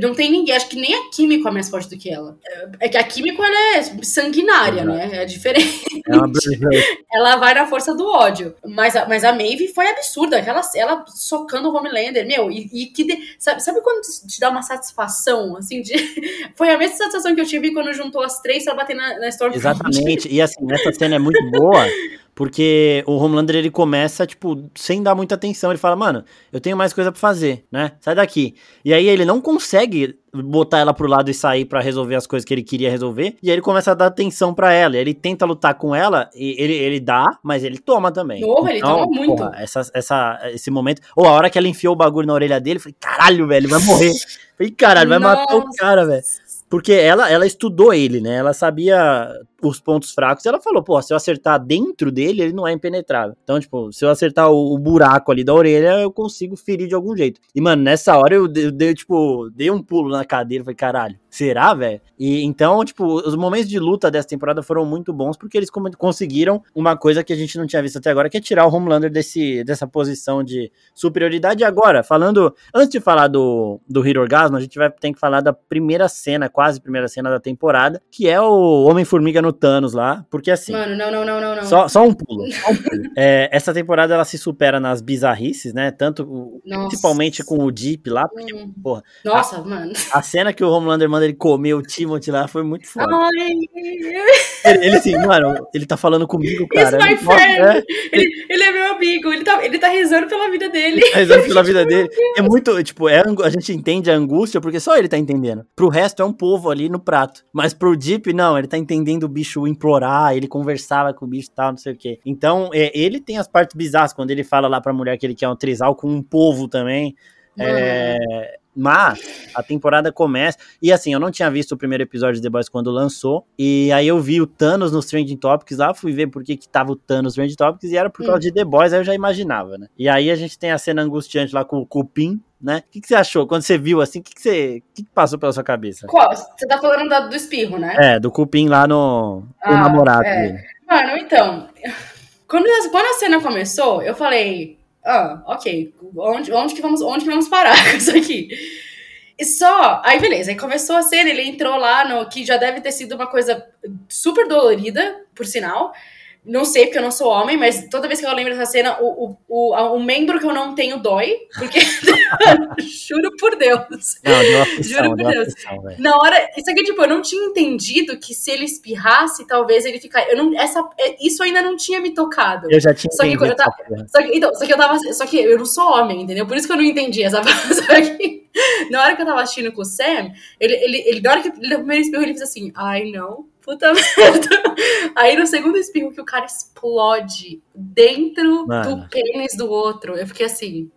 Não tem ninguém, acho que nem a Químico é mais forte do que ela. É- É que a Químico ela é sanguinária, Exato. né? É diferente. É uma. Ela vai na força do ódio. Mas a, mas a Maeve foi absurda. Aquela, ela socando o Homelander, meu. E, e que. de- sabe, sabe quando te dá uma satisfação, assim? De, foi a mesma sensação que eu tive quando juntou as três pra bater na, na Stormfront. Exatamente. E assim, essa cena é muito boa, porque o Homelander ele começa, tipo, sem dar muita atenção. Ele fala, mano, eu tenho mais coisa pra fazer, né? Sai daqui. E aí ele não consegue botar ela pro lado e sair pra resolver as coisas que ele queria resolver. E aí ele começa a dar atenção pra ela. Ele tenta lutar com ela, e ele, ele dá, mas ele toma também. Então, Porra, ele toma muito. porra, essa, essa, esse momento. Ou a hora que ela enfiou o bagulho na orelha dele, eu falei, caralho, velho, vai morrer. Eu Falei, caralho, vai matar o Nossa. cara, velho. Porque ela, ela estudou ele, né? Ela sabia os pontos fracos. E ela falou, pô, se eu acertar dentro dele, ele não é impenetrável. Então, tipo, se eu acertar o, o buraco ali da orelha, eu consigo ferir de algum jeito. E, mano, nessa hora eu, eu dei, tipo, dei um pulo na cadeira. Falei, caralho, será, velho? E então, tipo, os momentos de luta dessa temporada foram muito bons porque eles conseguiram uma coisa que a gente não tinha visto até agora, que é tirar o Homelander desse, dessa posição de superioridade. E agora, falando, antes de falar do, do Hero Orgasmo, a gente vai ter que falar da primeira cena, quase primeira cena da temporada, que é o Homem-Formiga no Thanos lá, porque assim. Mano, não, não, não, não, não. Só, só um pulo. Só um pulo. É, essa temporada ela se supera nas bizarrices, né? Tanto Nossa. principalmente com o Deep lá, porque, Hum. porra, Nossa, mano. a cena que o Homelander manda ele comer o Timothy lá foi muito foda. Ai, Ele, ele assim, mano, ele tá falando comigo, cara. my friend. é, ele, ele é meu amigo, ele tá, ele tá rezando pela vida dele. tá rezando pela vida dele. É muito, tipo, é, a gente entende a angústia porque só ele tá entendendo. Pro resto é um povo ali no prato. Mas pro Deep, não, ele tá entendendo bicho implorar, ele conversava com o bicho e tal, não sei o quê. Então, é, ele tem as partes bizarras, quando ele fala lá pra mulher que ele quer um trisal com um povo também. É, mas a temporada começa. E assim, eu não tinha visto o primeiro episódio de The Boys quando lançou. E aí eu vi o Thanos nos Trending Topics lá, fui ver por que, que tava o Thanos nos Trending Topics e era por causa de The Boys, aí eu já imaginava, né? E aí a gente tem a cena angustiante lá com o Cupim, né? O que, que, você achou quando você viu assim? O que, que, você, que, que passou pela sua cabeça? Qual? Você tá falando da, do espirro, né? É, do cupim lá no ah, namorado é. dele. Mano, então, quando, quando a cena começou, eu falei, ah, ok, onde, onde, que, vamos, onde que vamos parar com isso aqui? E só, aí beleza, aí começou a cena, ele entrou lá no que já deve ter sido uma coisa super dolorida, por sinal. Não sei, porque eu não sou homem, mas toda vez que eu lembro dessa cena, o, o, o, o membro que eu não tenho dói. Porque. juro por Deus. Não, deu aflição, juro por Deus. Aflição, Na hora. Isso aqui, tipo, eu não tinha entendido que se ele espirrasse, talvez ele ficasse. Eu não, essa, é, isso ainda não tinha me tocado. Eu já tinha só que, eu tava, só que, então, só que eu tava. Só que eu não sou homem, entendeu? Por isso que eu não entendi essa Só que na hora que eu tava assistindo com o Sam, ele, ele, ele na hora que ele primeiro espirro, ele fez assim: ai, não puta merda. Aí no segundo espirro que o cara explode dentro Mano. do pênis do outro, eu fiquei assim,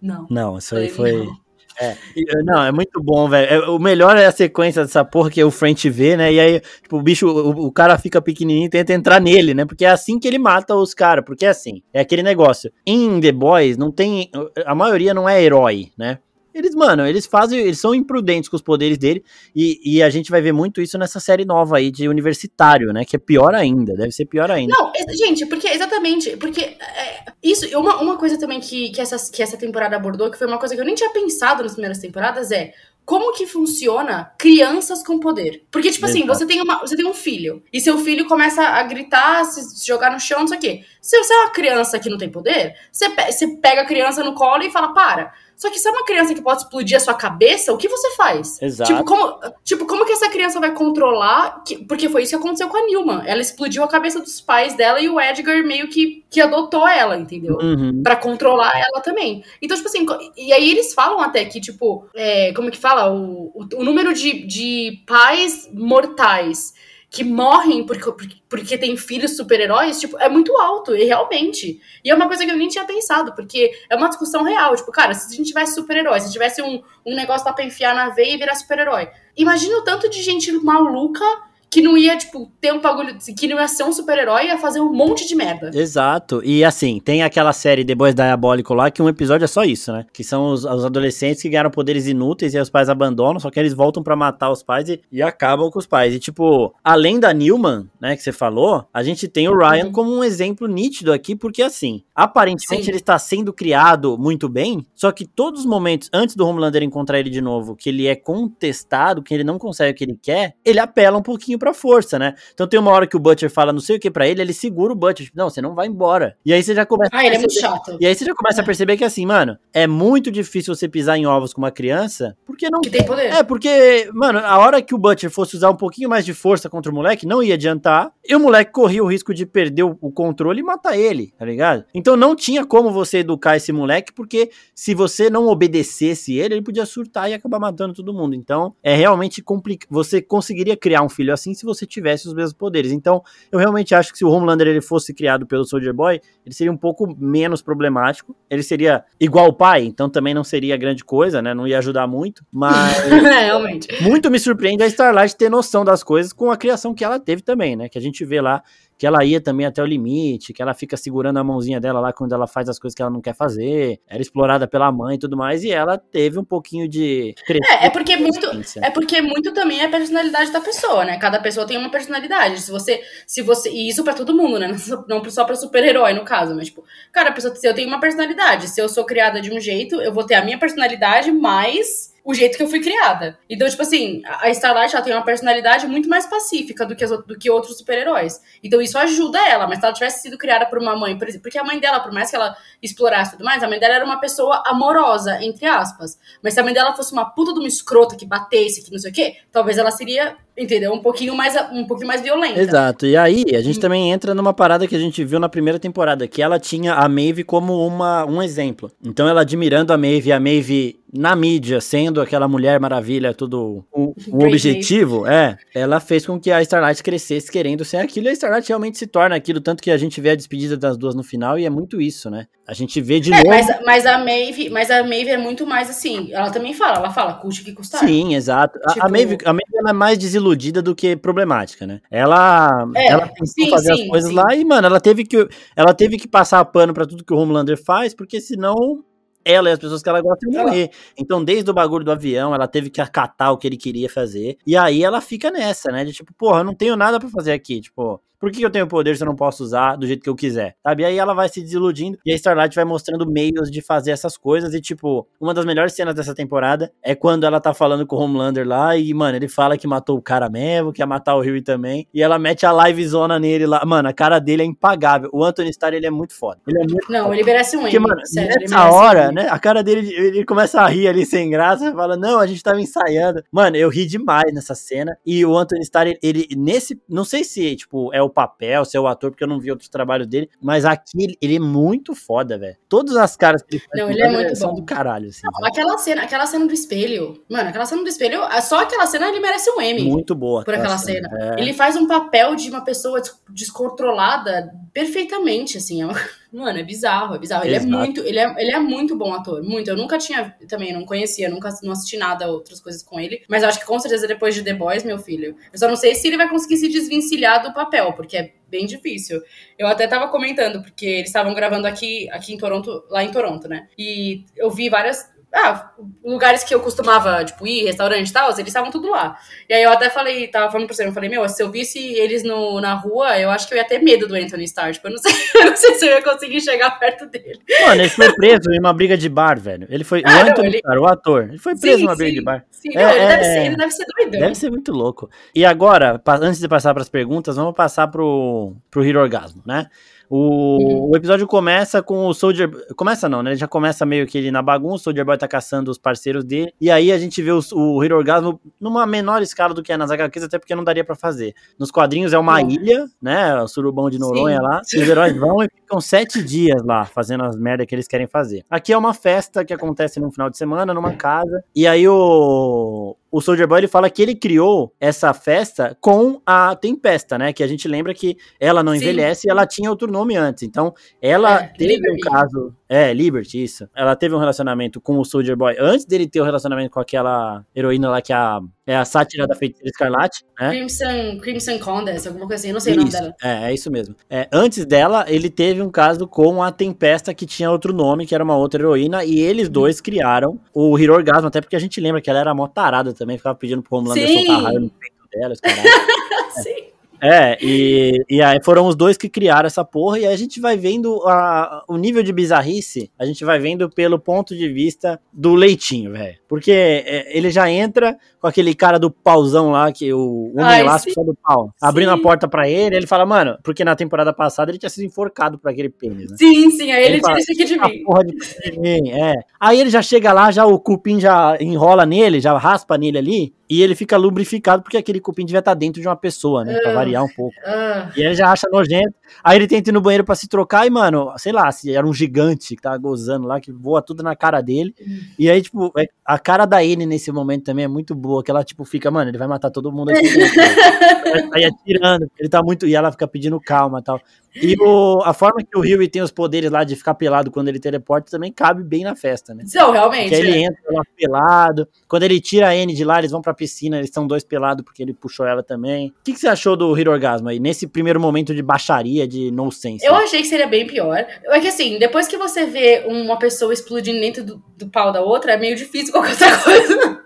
não. Não, isso aí foi. Não. É, não, é muito bom, velho. É, o melhor é a sequência dessa porra que o French vê, né? E aí, tipo, o bicho, o, o, cara fica pequenininho e tenta entrar nele, né? Porque é assim que ele mata os caras. Porque é assim, é aquele negócio. Em The Boys, não tem. A maioria não é herói, né? Eles, mano, eles fazem, eles são imprudentes com os poderes dele, e, e a gente vai ver muito isso nessa série nova aí de universitário, né? Que é pior ainda, deve ser pior ainda. Não, gente, porque exatamente, porque é, isso, uma, uma coisa também que, que, essa, que essa temporada abordou, que foi uma coisa que eu nem tinha pensado nas primeiras temporadas, é como que funciona crianças com poder. Porque, tipo assim, você tem, uma, você tem um filho, e seu filho começa a gritar, se jogar no chão, não sei o quê. Se você é uma criança que não tem poder, você, você pega a criança no colo e fala, para só que se é uma criança que pode explodir a sua cabeça, o que você faz? Exato. Tipo, como, tipo, como que essa criança vai controlar? Que, porque foi isso que aconteceu com a Nilma. Ela explodiu a cabeça dos pais dela e o Edgar meio que, que adotou ela, entendeu? Uhum. Para controlar ela também. Então, tipo assim, e aí eles falam até que, tipo, é, como que fala? O, o, o número de, de pais mortais que morrem porque, porque tem filhos super-heróis, tipo, é muito alto, e realmente. E é uma coisa que eu nem tinha pensado, porque é uma discussão real. Tipo, cara, se a gente tivesse super-herói, se tivesse um, um negócio pra enfiar na veia e virar super-herói. Imagina o tanto de gente maluca que não ia, tipo, ter um bagulho, que não ia ser um super-herói, ia fazer um monte de merda. Exato. E assim, tem aquela série Boys Diabólico lá, que um episódio é só isso, né? Que são os, os adolescentes que ganharam poderes inúteis e os pais abandonam, só que eles voltam para matar os pais e, e, acabam com os pais. E tipo, além da Newman, né, que você falou, a gente tem o Ryan uhum. como um exemplo nítido aqui, porque assim, aparentemente Sim. ele está sendo criado muito bem, só que todos os momentos antes do Homelander encontrar ele de novo, que ele é contestado, que ele não consegue o que ele quer, ele apela um pouquinho pra força, né? Então tem uma hora que o Butcher fala não sei o que para ele, ele segura o Butcher, tipo, não, você não vai embora. E aí você já começa Ah, ele é muito chato. E aí você já começa a perceber que assim, mano, é muito difícil você pisar em ovos com uma criança, porque não que tem poder. É, porque, mano, a hora que o Butcher fosse usar um pouquinho mais de força contra o moleque, não ia adiantar, e o moleque corria o risco de perder o controle e matar ele, tá ligado? Então não tinha como você educar esse moleque, porque se você não obedecesse ele, ele podia surtar e acabar matando todo mundo. Então, é realmente complicado. Você conseguiria criar um filho assim se você tivesse os mesmos poderes. Então, eu realmente acho que se o Homelander ele fosse criado pelo Soldier Boy, ele seria um pouco menos problemático. Ele seria igual o pai, então também não seria grande coisa, né? Não ia ajudar muito. Mas. é, realmente. Muito me surpreende a Starlight ter noção das coisas com a criação que ela teve também, né? Que a gente vê lá que ela ia também até o limite, que ela fica segurando a mãozinha dela lá quando ela faz as coisas que ela não quer fazer, era explorada pela mãe e tudo mais, e ela teve um pouquinho de É, é porque muito é porque muito também é a personalidade da pessoa, né? Cada pessoa tem uma personalidade. Se você se você e isso para todo mundo, né? Não só para super-herói no caso, mas tipo, cara, a pessoa se eu tenho uma personalidade, se eu sou criada de um jeito, eu vou ter a minha personalidade mais o jeito que eu fui criada. Então, tipo assim, a Starlight ela tem uma personalidade muito mais pacífica do que, as, do que outros super-heróis. Então, isso ajuda ela. Mas se ela tivesse sido criada por uma mãe, por exemplo, porque a mãe dela, por mais que ela explorasse tudo mais, a mãe dela era uma pessoa amorosa, entre aspas. Mas se a mãe dela fosse uma puta de uma escrota que batesse, que não sei o quê, talvez ela seria entendeu? Um pouquinho mais, um pouquinho mais violenta. Exato. E aí, a gente também entra numa parada que a gente viu na primeira temporada, que ela tinha a Maeve como uma, um exemplo. Então, ela admirando a Maeve, a Maeve na mídia, sendo aquela mulher maravilha, tudo o, o objetivo, é, ela fez com que a Starlight crescesse querendo ser aquilo, e a Starlight realmente se torna aquilo, tanto que a gente vê a despedida das duas no final, e é muito isso, né? A gente vê de é, novo... Mas, mas, a Maeve, mas a Maeve é muito mais assim, ela também fala, ela fala, custe que custar. Sim, exato. Tipo... A, Maeve, a Maeve é mais desiludida do que problemática, né? Ela, é, ela tentou fazer sim, as coisas sim. lá, e, mano, ela teve que, ela teve que passar pano para tudo que o Homelander faz, porque senão ela e as pessoas que ela gosta de morrer. Então, desde o bagulho do avião, ela teve que acatar o que ele queria fazer. E aí ela fica nessa, né? De tipo, porra, eu não tenho nada para fazer aqui. Tipo, por que eu tenho poder se eu não posso usar do jeito que eu quiser? Sabe? E aí ela vai se desiludindo e a Starlight vai mostrando meios de fazer essas coisas. E, tipo, uma das melhores cenas dessa temporada é quando ela tá falando com o Homelander lá e, mano, ele fala que matou o cara mesmo, que ia matar o Rio também. E ela mete a live zona nele lá. Mano, a cara dele é impagável. O Anthony Starr, ele é muito foda. Ele é muito Não, foda. ele merece um Porque, mano, sério, nessa hora, um né, a cara dele, ele começa a rir ali sem graça, fala, não, a gente tava ensaiando. Mano, eu ri demais nessa cena. E o Anthony Starr, ele, ele nesse, não sei se, tipo, é o papel, se é o ator, porque eu não vi outros trabalhos dele, mas aqui ele é muito foda, velho. Todas as caras que ele faz não, ele é muito são bom. do caralho, assim. Não, aquela cena, aquela cena do espelho, mano, aquela cena do espelho, só aquela cena ele merece um M. Muito boa. Por aquela cena. cena. É. Ele faz um papel de uma pessoa descontrolada perfeitamente, assim, é uma... Mano, é bizarro, é bizarro. Ele é muito, ele é, ele é muito bom ator, muito. Eu nunca tinha, também não conhecia, nunca não assisti nada, outras coisas com ele. Mas eu acho que com certeza depois de The Boys, meu filho. Eu só não sei se ele vai conseguir se desvencilhar do papel, porque é bem difícil. Eu até tava comentando, porque eles estavam gravando aqui, aqui em Toronto, lá em Toronto, né? E eu vi várias ah, lugares que eu costumava, tipo, ir, restaurante e tal, eles estavam tudo lá. E aí eu até falei, tava falando pra você, eu falei, meu, se eu visse eles no, na rua, eu acho que eu ia ter medo do Anthony Starr. Tipo, eu não sei, eu não sei se eu ia conseguir chegar perto dele. Mano, ele foi preso em uma briga de bar, velho. Ele foi. Ah, o Anthony ele... Starr, o ator, ele foi preso sim, em uma briga sim, de bar. Sim, é, não, ele, é, deve ser, ele deve ser doidão. Deve ser muito louco. E agora, antes de passar pras perguntas, vamos passar pro, pro Hero Orgasmo, né? O, o, episódio começa com o Soldier. Começa não, né? Ele já começa meio que ele na bagunça, o Soldier Boy tá caçando os parceiros dele. E aí a gente vê o, o Hero Orgasmo numa menor escala do que é nas HQs, até porque não daria para fazer. Nos quadrinhos é uma ilha, né? O surubão de Noronha Sim. lá. Os heróis vão e ficam sete dias lá, fazendo as merdas que eles querem fazer. Aqui é uma festa que acontece no final de semana, numa casa. E aí o, o Soldier Boy ele fala que ele criou essa festa com a Tempesta, né? Que a gente lembra que ela não envelhece Sim. e ela tinha outro nome antes. Então, ela é, teve um caso. É, Liberty, isso. Ela teve um relacionamento com o Soldier Boy antes dele ter o um relacionamento com aquela heroína lá que é a é a sátira da feiticeira escarlate, né? Crimson, Crimson Condess, alguma coisa assim, eu não sei isso, o nome dela. É, é isso mesmo. É, antes dela, ele teve um caso com a Tempesta, que tinha outro nome, que era uma outra heroína, e eles dois criaram o Hero Orgasmo, até porque a gente lembra que ela era mó tarada também, ficava pedindo pro Homelander soltar raio no peito dela, Sim. É, e, e aí foram os dois que criaram essa porra, e aí a gente vai vendo a, o nível de bizarrice, a gente vai vendo pelo ponto de vista do Leitinho, velho. Porque é, ele já entra com aquele cara do pauzão lá, que o homem Ai, elástico só do pau, sim. abrindo a porta pra ele, ele fala, mano, porque na temporada passada ele tinha sido enforcado por aquele pênis, né? Sim, sim, aí ele, ele tira isso aqui de mim. Porra de mim, é. Aí ele já chega lá, já o cupim já enrola nele, já raspa nele ali, e ele fica lubrificado porque aquele cupim devia estar dentro de uma pessoa, né? Pra uh, um pouco. Uh. E ele já acha nojento. Aí ele tenta ir no banheiro para se trocar e, mano, sei lá, se era um gigante que tava gozando lá, que voa tudo na cara dele. Hum. E aí, tipo, é, a cara da N nesse momento também é muito boa, que ela, tipo, fica, mano, ele vai matar todo mundo aqui. sair atirando. Ele tá muito. E ela fica pedindo calma e tal. E o, a forma que o Rio tem os poderes lá de ficar pelado quando ele teleporta também cabe bem na festa, né? Não, realmente. Porque é. ele entra lá pelado. Quando ele tira a N de lá, eles vão pra piscina, eles estão dois pelados porque ele puxou ela também. O que, que você achou do Hero Orgasmo aí? Nesse primeiro momento de baixaria, de nonsense? Eu achei que seria bem pior. É que assim, depois que você vê uma pessoa explodindo dentro do, do pau da outra, é meio difícil qualquer outra coisa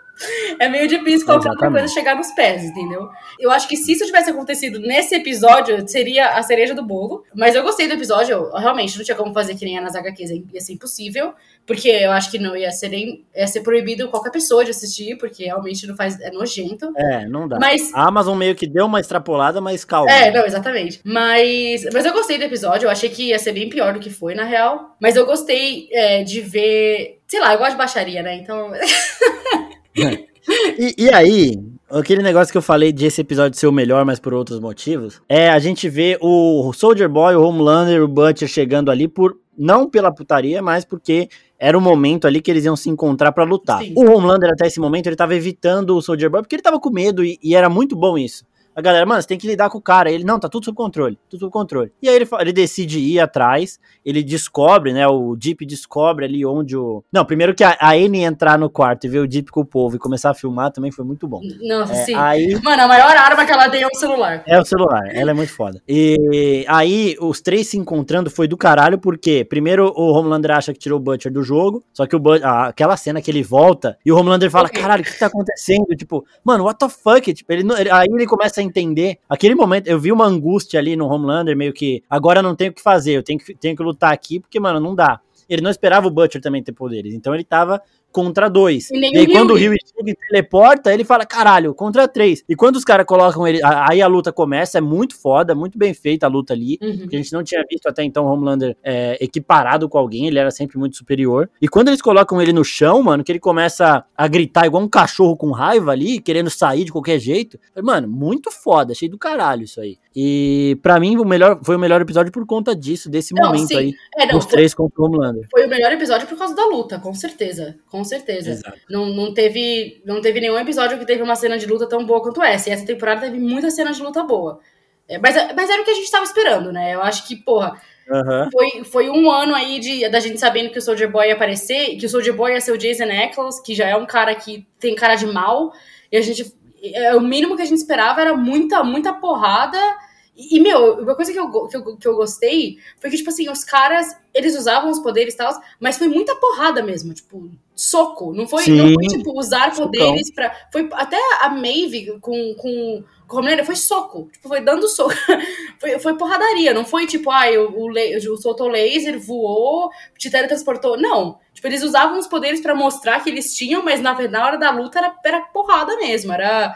é meio difícil qualquer outra coisa chegar nos pés, entendeu? Eu acho que se isso tivesse acontecido nesse episódio, seria a cereja do bolo. Mas eu gostei do episódio, eu, realmente não tinha como fazer que nem é nas HQs, ia ser impossível. Porque eu acho que não ia ser nem. ia ser proibido qualquer pessoa de assistir, porque realmente não faz. é nojento. É, não dá. Mas, a Amazon meio que deu uma extrapolada, mas calma. É, não, exatamente. Mas, mas eu gostei do episódio, eu achei que ia ser bem pior do que foi, na real. Mas eu gostei é, de ver. Sei lá, eu gosto de baixaria, né? Então. e, e, aí, Aquele negócio que eu falei de esse episódio ser o melhor, mas por outros motivos, é a gente vê o Soldier Boy, o Homelander, o Butcher chegando ali por não pela putaria, mas porque era o momento ali que eles iam se encontrar para lutar. Sim. O Homelander até esse momento ele tava evitando o Soldier Boy porque ele tava com medo e, e era muito bom isso a galera, mano, você tem que lidar com o cara. Ele, não, tá tudo sob controle, tudo sob controle. E aí ele, ele decide ir atrás, ele descobre, né, o Deep descobre ali onde o... Não, primeiro que a, a Anne entrar no quarto e ver o Deep com o povo e começar a filmar também foi muito bom. Nossa, é, sim. Aí... Mano, a maior arma que ela tem é o celular. É o celular, ela é muito foda. E aí, os três se encontrando foi do caralho, porque primeiro o Homelander acha que tirou o Butcher do jogo, só que o Butcher, aquela cena que ele volta e o Homelander fala, okay. caralho, o que tá acontecendo? Tipo, mano, what the fuck? Tipo, ele, aí ele começa a entender. Aquele momento, eu vi uma angústia ali no Homelander, meio que agora não tenho o que fazer, eu tenho que, tenho que lutar aqui, porque, mano, não dá. Ele não esperava o Butcher também ter poderes, então ele tava contra dois. E, e aí, quando o Rio chega e teleporta, ele fala, caralho, contra três. E quando os caras colocam ele, aí a luta começa, é muito foda, muito bem feita a luta ali, uhum. que a gente não tinha visto até então o Homelander é, equiparado com alguém, ele era sempre muito superior. E quando eles colocam ele no chão, mano, que ele começa a gritar igual um cachorro com raiva ali, querendo sair de qualquer jeito, mano, muito foda, achei do caralho isso aí. E para mim o melhor foi o melhor episódio por conta disso, desse não, momento sim. aí, é, não, os três contra o Homelander. Foi o melhor episódio por causa da luta, com certeza. Com certeza. Não, não, teve, não teve nenhum episódio que teve uma cena de luta tão boa quanto essa. E essa temporada teve muita cena de luta boa. É, mas, mas era o que a gente tava esperando, né? Eu acho que, porra, Uhum. Foi, foi um ano aí de, da gente sabendo que o Soldier Boy ia aparecer, que o Soldier Boy ia ser o Jason Eccles, que já é um cara que tem cara de mal, e a gente. É, o mínimo que a gente esperava era muita, muita porrada e, meu, uma coisa que eu, que, eu, que eu gostei foi que, tipo assim, os caras, eles usavam os poderes e tal, mas foi muita porrada mesmo, tipo, soco. Não foi, não foi tipo, usar poderes para Foi até a Maeve com. com como ele foi soco, tipo, foi dando soco. foi, foi porradaria, não foi tipo, ah, o, o, o soltou laser, voou, te teletransportou. Não. Tipo, eles usavam os poderes para mostrar que eles tinham, mas na, na hora da luta era, era porrada mesmo. Era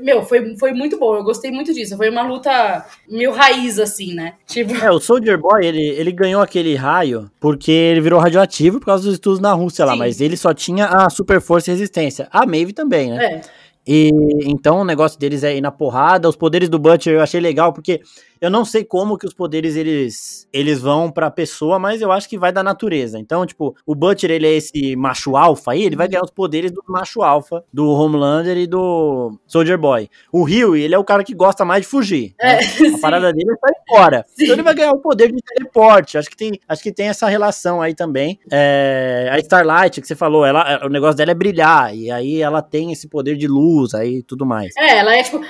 meu, foi, foi muito bom, eu gostei muito disso. Foi uma luta meio raiz, assim, né? Tipo... É, o Soldier Boy, ele, ele ganhou aquele raio porque ele virou radioativo por causa dos estudos na Rússia Sim. lá, mas ele só tinha a super força e resistência. A Maeve também, né? É. E então o negócio deles é ir na porrada. Os poderes do Butcher eu achei legal, porque eu não sei como que os poderes eles, eles vão pra pessoa, mas eu acho que vai da natureza. Então, tipo, o Butcher, ele é esse macho alfa aí, ele vai ganhar os poderes do macho alfa, do Homelander e do Soldier Boy. O Rio, ele é o cara que gosta mais de fugir. É, né? A parada dele é sair fora. Sim. Então ele vai ganhar o poder de teleporte. Acho que tem, acho que tem essa relação aí também. É, a Starlight, que você falou, ela, o negócio dela é brilhar, e aí ela tem esse poder de luz aí tudo mais. É, ela é tipo.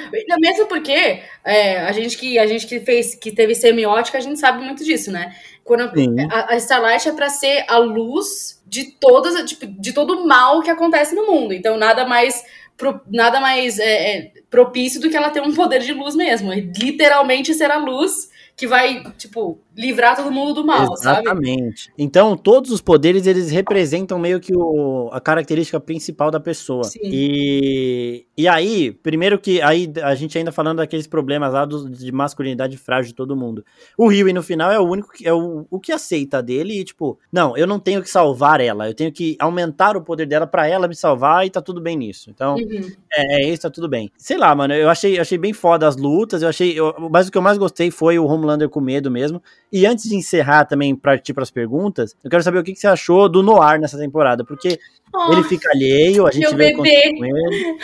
Mesmo porque é, a gente que a gente que fez, que teve semiótica, a gente sabe muito disso, né? Quando a, a, Starlight é para ser a luz de todas, tipo, de todo o mal que acontece no mundo. Então nada mais pro, nada mais é, é, propício do que ela ter um poder de luz mesmo, literalmente ser a luz que vai, tipo, livrar todo mundo do mal, Exatamente. Sabe? Então, todos os poderes, eles representam meio que o, a característica principal da pessoa. Sim. E, e aí, primeiro que, aí a gente ainda falando daqueles problemas lá do, de masculinidade frágil de todo mundo. O Rio, no final, é o único que, é o, o que aceita dele e, tipo, não, eu não tenho que salvar ela, eu tenho que aumentar o poder dela para ela me salvar e tá tudo bem nisso. Então, uhum. é, é, isso, tá tudo bem. Sei lá, mano, eu achei, achei bem foda as lutas, eu achei, eu, mas o que eu mais gostei foi o Homelander com medo mesmo. E antes de encerrar também, partir para as perguntas, eu quero saber o que, que você achou do Noir nessa temporada, porque Oh, ele fica alheio, a gente vê com ele.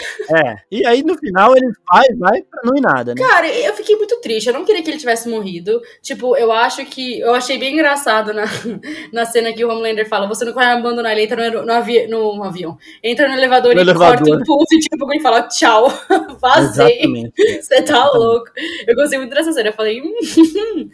É. E aí no final ele vai, vai pra não ir nada, né? Cara, eu fiquei muito triste. Eu não queria que ele tivesse morrido. Tipo, eu acho que. Eu achei bem engraçado na, na cena que o Homelander fala: você não vai abandonar ele, entra no, no, avi no avião. Entra no elevador no e elevador. corta o pulso e tipo, ele fala: tchau, vazei. Você tá Exatamente. louco. Eu gostei muito dessa cena. Eu falei, hum,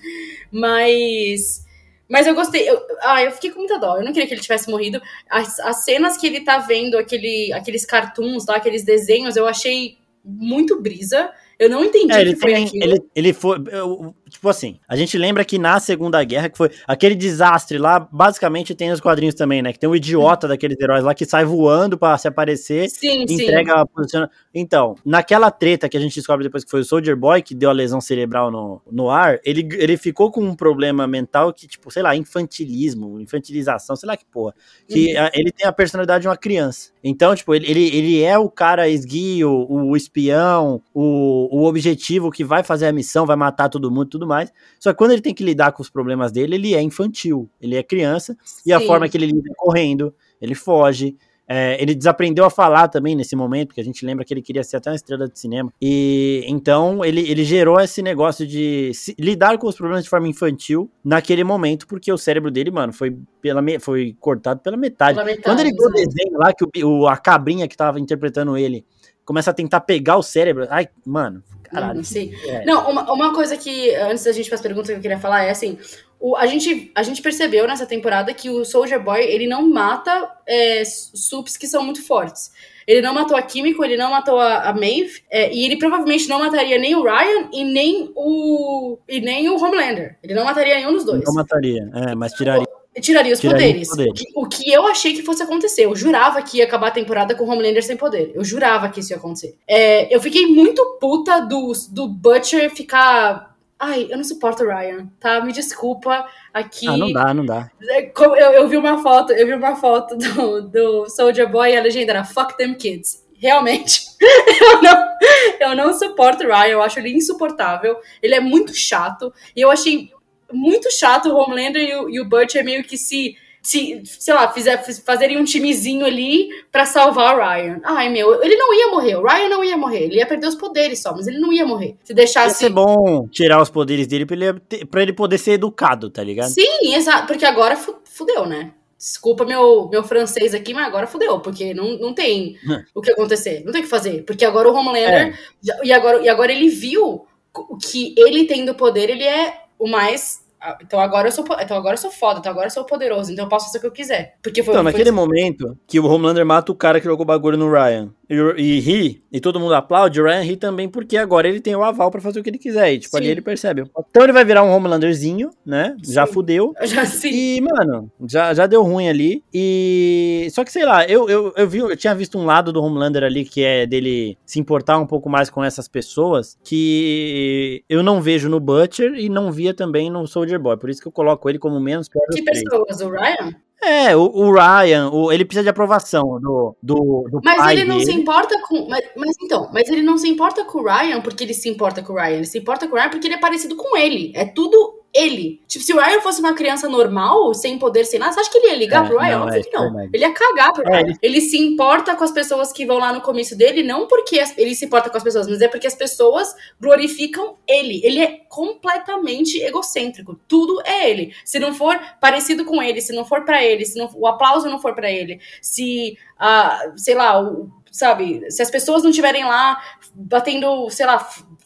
mas. Mas eu gostei. Eu, ah, eu fiquei com muita dó. Eu não queria que ele tivesse morrido. As, as cenas que ele tá vendo, aquele, aqueles cartoons lá, aqueles desenhos, eu achei muito brisa. Eu não entendi É, ele, que foi tem, aquilo. ele, ele foi. eu- Tipo assim, a gente lembra que na Segunda Guerra, que foi aquele desastre lá, basicamente tem nos quadrinhos também, né? Que tem um idiota daqueles heróis lá que sai voando pra se aparecer, Sim, sim. entrega a posiciona. Então, naquela treta que a gente descobre depois que foi o Soldier Boy, que deu a lesão cerebral no, no ar, ele, ele ficou com um problema mental que, tipo, sei lá, infantilismo, infantilização, sei lá que porra. Que Uhum. a- ele tem a personalidade de uma criança. Então, tipo, ele, ele, ele é o cara esguio, o, o espião, o, o objetivo que vai fazer a missão, vai matar todo mundo e tudo mais. Só que quando ele tem que lidar com os problemas dele, ele é infantil, ele é criança, e a Sim. forma que ele lida é correndo, ele foge. é, ele desaprendeu a falar também nesse momento, porque a gente lembra que ele queria ser até uma estrela de cinema. E então ele, ele gerou esse negócio de se- lidar com os problemas de forma infantil naquele momento, porque o cérebro dele, mano, foi, pela me- foi cortado pela metade. Pela metade, Quando ele viu o desenho lá, que o, o- a cabrinha que tava interpretando ele começa a tentar pegar o cérebro. Ai, mano, caralho. Uhum, sim. É. Não, uma, uma coisa que, antes da gente ir para as perguntas que eu queria falar é assim: o, a, gente, a gente percebeu nessa temporada que o Soldier Boy ele não mata é, subs que são muito fortes. Ele não matou a Químico, ele não matou a, a Maeve, é, e ele provavelmente não mataria nem o Ryan e nem o, e nem o Homelander. Ele não mataria nenhum dos dois. Não mataria, é, mas tiraria. Tiraria os Tiraria poderes. os poderes. O, que, o que eu achei que fosse acontecer. Eu jurava que ia acabar a temporada com o Homelander sem poder. Eu jurava que isso ia acontecer. É, eu fiquei muito puta do, do Butcher ficar. Ai, eu não suporto o Ryan, tá? Me desculpa aqui. Ah, não dá, não dá. É, Eu, eu vi uma foto, eu vi uma foto do, do Soldier Boy e a legenda era Fuck them kids. Realmente. Eu não, eu não suporto o Ryan, eu acho ele insuportável. Ele é muito chato. E eu achei muito chato o Homelander e o, e o Butcher meio que se. Se, sei lá, fizer, fiz- fazerem um timezinho ali pra salvar o Ryan. Ai, meu, ele não ia morrer. O Ryan não ia morrer. Ele ia perder os poderes só, mas ele não ia morrer. Se Ia deixasse. ser bom tirar os poderes dele pra ele, ter- pra ele poder ser educado, tá ligado? Sim, exato. Porque agora fu- fudeu, né? Desculpa meu, meu francês aqui, mas agora fudeu, porque não, não tem o que acontecer. Não tem o que fazer. Porque agora o Homelander. já- E, agora, e agora ele viu o que ele tendo poder, ele é o mais. ah, Então agora eu sou então agora eu sou foda, então agora eu sou poderoso, então eu posso fazer o que eu quiser. Porque foi Então, foi- naquele momento que o Homelander mata o cara que jogou bagulho no Ryan e, ri, e todo mundo aplaude, o Ryan ri também porque agora ele tem o aval pra fazer o que ele quiser. E, tipo, ali Sim. ele percebe. Então ele vai virar um Homelanderzinho, né? Já Sim. fudeu. Já sim. E, mano, já, já deu ruim ali. E. Só que, sei lá, eu, eu, eu vi, eu tinha visto um lado do Homelander ali que é dele se importar um pouco mais com essas pessoas que eu não vejo no Butcher e não via também no Soldier Boy. Por isso que eu coloco ele como menos pior Que pessoas? O Ryan? É, o, o Ryan, o- ele precisa de aprovação do, do, do Mas pai ele não dele. se importa com. Mas, mas então, mas ele não se importa com o Ryan porque ele se importa com o Ryan. Ele se importa com o Ryan porque ele é parecido com ele. É tudo ele. Tipo, se o Ryan fosse uma criança normal, sem poder, sem nada, você acha que ele ia ligar É, pro Ryan? não, é, que não. verdade. Ele ia cagar pro É, Ryan. ele- se importa com as pessoas que vão lá no comício dele, não porque ele se importa com as pessoas, mas é porque as pessoas glorificam ele. Ele é completamente egocêntrico. Tudo é ele. Se não for parecido com ele, se não for pra ele, se não, o aplauso não for pra ele, se, ah, sei lá, o- sabe, se as pessoas não estiverem lá batendo, sei lá,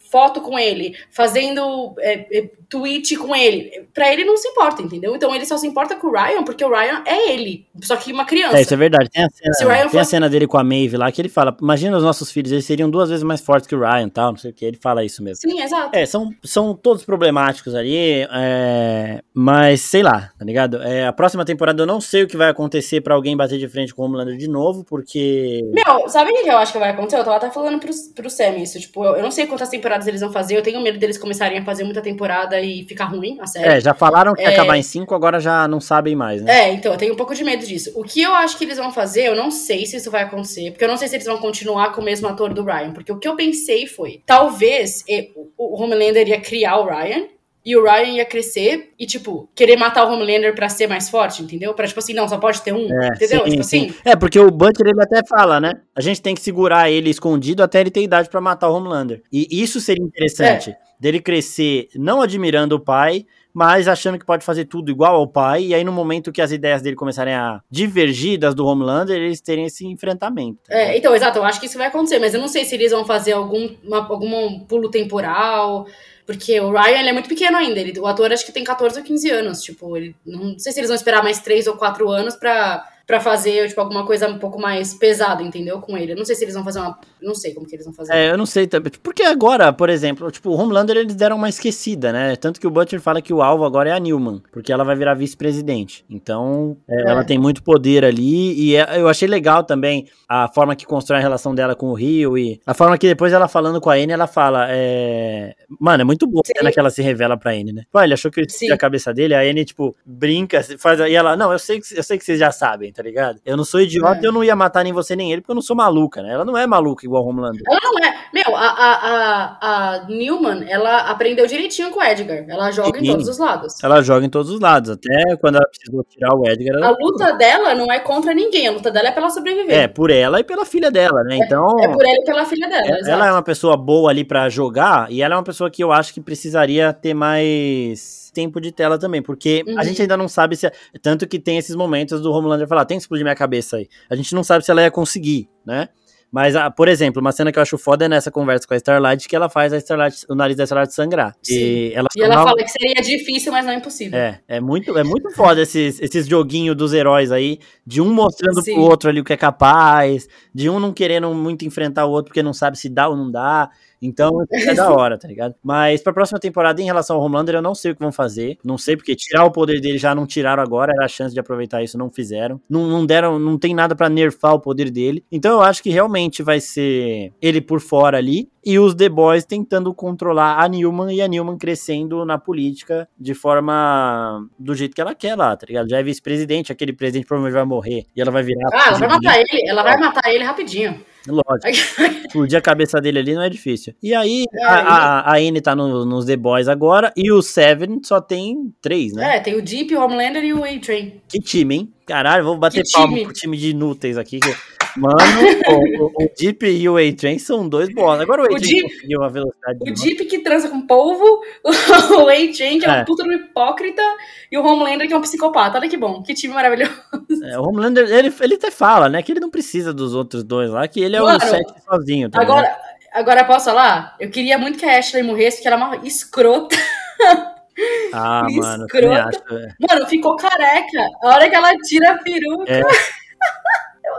foto com ele, fazendo é, é, tweet com ele, pra ele não se importa, entendeu? Então ele só se importa com o Ryan porque o Ryan é ele, só que uma criança. É, isso é verdade. Tem a cena, Se o Ryan tem a fosse- cena dele com a Maeve lá que ele fala: Imagina os nossos filhos, eles seriam duas vezes mais fortes que o Ryan tal, não sei o que. Ele fala isso mesmo. Sim, exato. É, são, são todos problemáticos ali, é, mas sei lá, tá ligado? É, a próxima temporada eu não sei o que vai acontecer pra alguém bater de frente com o Homelander de novo, porque. Meu, sabe o que eu acho que vai acontecer? Eu tava até falando pro, pro Sam isso. Tipo, eu, eu não sei quantas temporadas eles vão fazer. Eu tenho medo deles começarem a fazer muita temporada e ficar ruim, a série. É, já falaram que ia É. acabar em cinco, agora já não sabem mais, né? É, então, eu tenho um pouco de medo disso. O que eu acho que eles vão fazer, eu não sei se isso vai acontecer, porque eu não sei se eles vão continuar com o mesmo ator do Ryan, porque o que eu pensei foi, talvez o o Homelander ia criar o Ryan, e o Ryan ia crescer e, tipo, querer matar o Homelander pra ser mais forte, entendeu? Pra, tipo assim, não, só pode ter um, É, entendeu? sim, tipo sim. assim. É, porque o Butcher ele até fala, né? A gente tem que segurar ele escondido até ele ter idade pra matar o Homelander. E isso seria interessante. É. Dele crescer não admirando o pai, mas achando que pode fazer tudo igual ao pai. E aí, no momento que as ideias dele começarem a divergir das do Homelander, eles terem esse enfrentamento. É, então, exato, eu acho que isso vai acontecer, mas eu não sei se eles vão fazer algum, uma- algum pulo temporal, porque o Ryan ele é muito pequeno ainda, ele, o ator acho que tem 14 ou 15 anos, tipo, ele, não sei se eles vão esperar mais 3 ou 4 anos pra, pra fazer, tipo, alguma coisa um pouco mais pesada, entendeu? Com ele. Eu não sei se eles vão fazer uma. Não sei como que eles vão fazer. É, eu não sei também. Porque agora, por exemplo, tipo, o Homelander eles deram uma esquecida, né? Tanto que o Butcher fala que o alvo agora é a Newman, porque ela vai virar vice-presidente. Então, é, ela tem muito poder ali. E é, eu achei legal também a forma que constrói a relação dela com o Rio e a forma que depois ela falando com a Anne, ela fala. É... Mano, é muito boa a cena que ela se revela pra Anne, né? Pô, ele achou que eu a cabeça dele, a Anne, tipo, brinca, faz. E ela, não, eu sei que, eu sei que vocês já sabem, tá ligado? Eu não sou idiota É. e eu não ia matar nem você nem ele, porque eu não sou maluca, né? Ela não é maluca igual o Homelander. Ela não é. Meu, a, a, a, a Newman, ela aprendeu direitinho com o Edgar. Ela joga Sim. em todos os lados. Ela joga em todos os lados, até quando ela precisou tirar o Edgar. Ela... A luta dela não é contra ninguém, a luta dela é pra ela sobreviver. É, por ela e pela filha dela, né? Então. É por ela e pela filha dela. Ela, exato. ela é uma pessoa boa ali pra jogar e ela é uma pessoa que eu acho que precisaria ter mais tempo de tela também, porque a Uhum. gente ainda não sabe se tanto que tem esses momentos do Homelander falar, tem que explodir minha cabeça aí. A gente não sabe se ela ia conseguir, né? Mas, ah, por exemplo, uma cena que eu acho foda é nessa conversa com a Starlight, que ela faz a Starlight, o nariz da Starlight sangrar. Sim. E ela, E ela fala- que seria difícil, mas não impossível. É, é muito, é muito foda esses, esses joguinhos dos heróis aí, de um mostrando Sim. pro outro ali o que é capaz, de um não querendo muito enfrentar o outro porque não sabe se dá ou não dá. Então, é da hora, tá ligado? Mas pra próxima temporada, em relação ao Homelander, eu não sei o que vão fazer. Não sei, porque tirar o poder dele já não tiraram agora, era a chance de aproveitar isso, não fizeram. Não, não deram, não tem nada pra nerfar o poder dele. Então eu acho que realmente vai ser ele por fora ali. E os The Boys tentando controlar a Newman e a Newman crescendo na política de forma do jeito que ela quer lá, tá ligado? Já é vice-presidente, aquele presidente provavelmente vai morrer e ela vai virar. Ah, ela vai matar ele, ela vai matar ele rapidinho. Lógico. Explodir a cabeça dele ali não é difícil. E aí, É, a, a, a Anne tá no- nos The Boys agora e o Seven só tem três, né? É, tem o Deep, o Homelander e o A-Train. Que time, hein? Caralho, vou bater palma pro time de inúteis aqui. que- Mano, o, o, Deep e o A-Train são dois bons. Agora o A-Train Deep- conseguiu a velocidade. O de- Deep que transa com polvo, o A-Train que é, É. um puta hipócrita e o Homelander que é um psicopata. Olha que bom, que time maravilhoso. É, o Homelander, ele, ele até fala, né? Que ele não precisa dos outros dois lá, que ele é Mano, o sete sozinho. Tá? Agora, agora posso falar? Eu queria muito que a Ashley morresse, porque ela é uma escrota. ah, mano, escrota. acho. é. Mano, ficou careca. A hora que ela tira a peruca. É.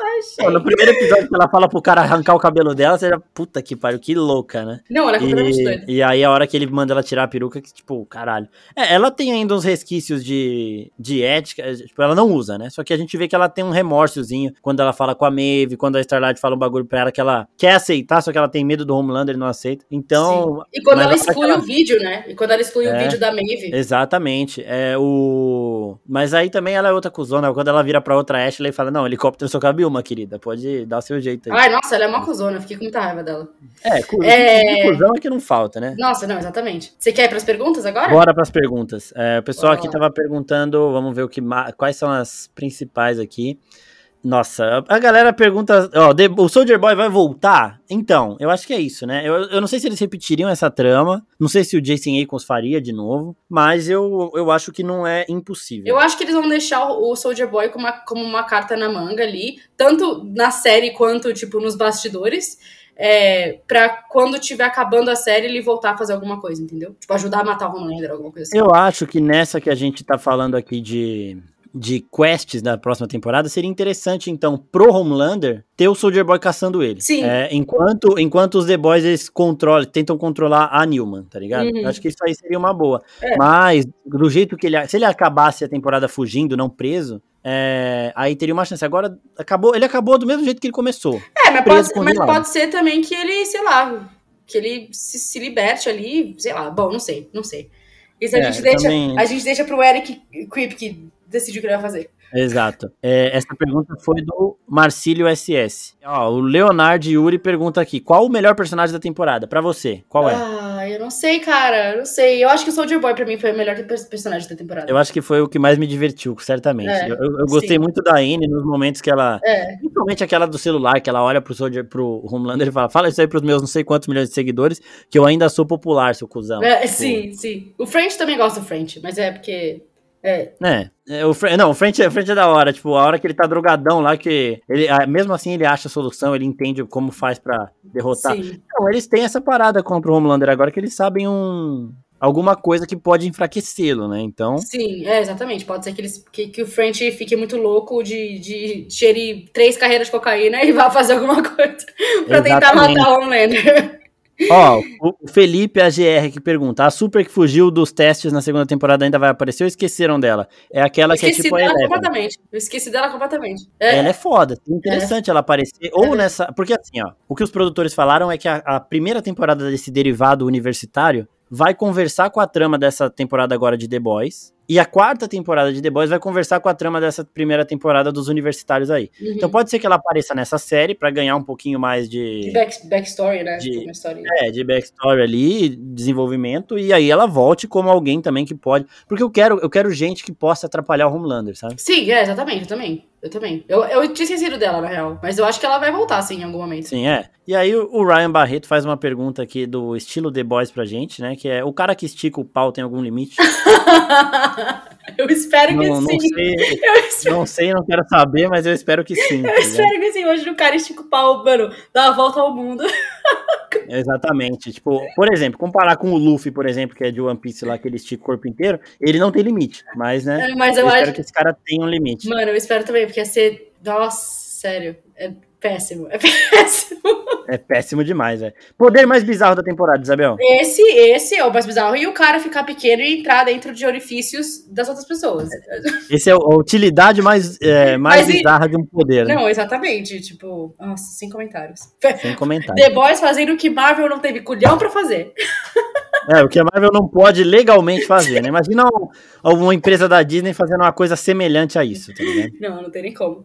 Eu achei. Pô, no primeiro episódio que ela fala pro cara arrancar o cabelo dela, você já, puta que pariu, que louca, né? Não, ela é completamente E, doida. e aí a hora que ele manda ela tirar a peruca, que tipo, caralho. É, ela tem ainda uns resquícios de, de ética, tipo, ela não usa, né? Só que a gente vê que ela tem um remorsozinho quando ela fala com a Maeve, quando a Starlight fala um bagulho pra ela que ela quer aceitar, só que ela tem medo do Homelander e não aceita. Então, Sim. E quando ela exclui ela- o vídeo, né? E quando ela exclui É. o vídeo da Maeve. Exatamente. É o. Mas aí também ela é outra cuzona. Quando ela vira pra outra Ashley e fala: Não, helicóptero só cabe uma, querida. Pode dar o seu jeito aí. Ai, nossa, ela é uma cuzona. Fiquei com muita raiva dela. é, cu... É. cuzão é que não falta, né? Nossa, não, exatamente. Você quer ir pras perguntas agora? Bora pras perguntas. É, o pessoal Bora aqui tava perguntando, vamos ver o que quais são as principais aqui. Nossa, a galera pergunta, ó, The- o Soldier Boy vai voltar? Então, eu acho que é isso, né? Eu, eu não sei se eles repetiriam essa trama, não sei se o Jason Ackles faria de novo, mas eu, eu acho que não é impossível. Eu acho que eles vão deixar o o Soldier Boy como uma, como uma carta na manga ali, tanto na série quanto, tipo, nos bastidores, é, pra quando tiver acabando a série ele voltar a fazer alguma coisa, entendeu? Tipo, ajudar a matar o Homelander, alguma coisa assim. Eu acho que nessa que a gente tá falando aqui de, de quests da próxima temporada, seria interessante, então, pro Homelander, ter o Soldier Boy caçando ele. Sim. É, enquanto, enquanto os The Boys, eles controlam, tentam controlar a Newman, tá ligado? Uhum. Acho que isso aí seria uma boa. É. Mas, do jeito que ele... Se ele acabasse a temporada fugindo, não preso, é, aí teria uma chance. Agora, acabou, ele acabou do mesmo jeito que ele começou. É, mas, pode, mas pode ser também que ele, sei lá, que ele se, se liberte ali, sei lá. Bom, não sei, não sei. Isso a, É, gente, deixa, também- a gente deixa pro Eric Creep decide o que ele vai fazer. Exato. É, essa pergunta foi do Marcílio SS. Ó, o Leonardo Yuri pergunta aqui: qual o melhor personagem da temporada? Pra você, qual é? Ah, eu não sei, cara. Eu não sei. Eu acho que o Soldier Boy pra mim foi o melhor per- personagem da temporada. Eu acho que foi o que mais me divertiu, certamente. É, eu, eu- eu gostei muito da Anne nos momentos que ela. É. Principalmente aquela do celular, que ela olha pro, Soldier, pro Homelander e fala: Fala isso aí pros meus não sei quantos milhões de seguidores, que eu ainda sou popular, seu cuzão. É, sim, sim. O French também gosta do French, mas é porque. É, É, é, o Fre- não, o French, o French é da hora, tipo, a hora que ele tá drogadão lá, que ele, mesmo assim ele acha a solução, ele entende como faz pra derrotar. sim. Não, eles têm essa parada contra o Homelander agora, que eles sabem um, alguma coisa que pode enfraquecê-lo, né? Então. Sim, é, exatamente. Pode ser que, eles, que, que o French fique muito louco de, de gerir três carreiras de cocaína e vá fazer alguma coisa pra tentar matar o Homelander. Ó, o Felipe AGR que pergunta: a Super que fugiu dos testes na segunda temporada ainda vai aparecer ou esqueceram dela? É aquela que é tipo dela a completamente. Eu esqueci dela completamente. É. Ela é foda. É interessante é. ela aparecer. Ou é. nessa. Porque assim, ó, o que os produtores falaram é que a, a primeira temporada desse derivado universitário vai conversar com a trama dessa temporada agora de The Boys. E a quarta temporada de The Boys vai conversar com a trama dessa primeira temporada dos universitários aí. Uhum. Então pode ser que ela apareça nessa série para ganhar um pouquinho mais de. De back, backstory, né? De, é, de backstory ali, desenvolvimento, e aí ela volte como alguém também que pode. Porque eu quero, eu quero gente que possa atrapalhar o Homelander, sabe? Sim, é, exatamente, eu também. Eu também. Eu, eu tinha esquecido dela, na real. Mas eu acho que ela vai voltar, sim, em algum momento. Sim, é. E aí o Ryan Barreto faz uma pergunta aqui do estilo The Boys pra gente, né? Que é, o cara que estica o pau tem algum limite? eu espero que não, sim. Não sei, espero... não sei, não quero saber, mas eu espero que sim. eu tá espero que sim. Hoje o cara estica o pau, mano, dá a volta ao mundo. Exatamente. Tipo, por exemplo, comparar com o Luffy, por exemplo, que é de One Piece lá, que ele estica o corpo inteiro, ele não tem limite. Mas, né? É, mas eu, eu acho... espero que esse cara tenha um limite. Mano, eu espero também, porque ia ser. Nossa, sério. É péssimo. É péssimo. É péssimo demais, velho. Poder mais bizarro da temporada, Isabel? Esse, esse é o mais bizarro. E o cara ficar pequeno e entrar dentro de orifícios das outras pessoas. Esse é a utilidade mais, é, mais Mas, bizarra de um poder. Né? Não, exatamente. Tipo, nossa, sem comentários. Sem comentários. The Boys fazendo o que Marvel não teve culhão pra fazer. É, o que a Marvel não pode legalmente fazer, né? Imagina uma empresa da Disney fazendo uma coisa semelhante a isso, tá ligado? Não, não tem nem como.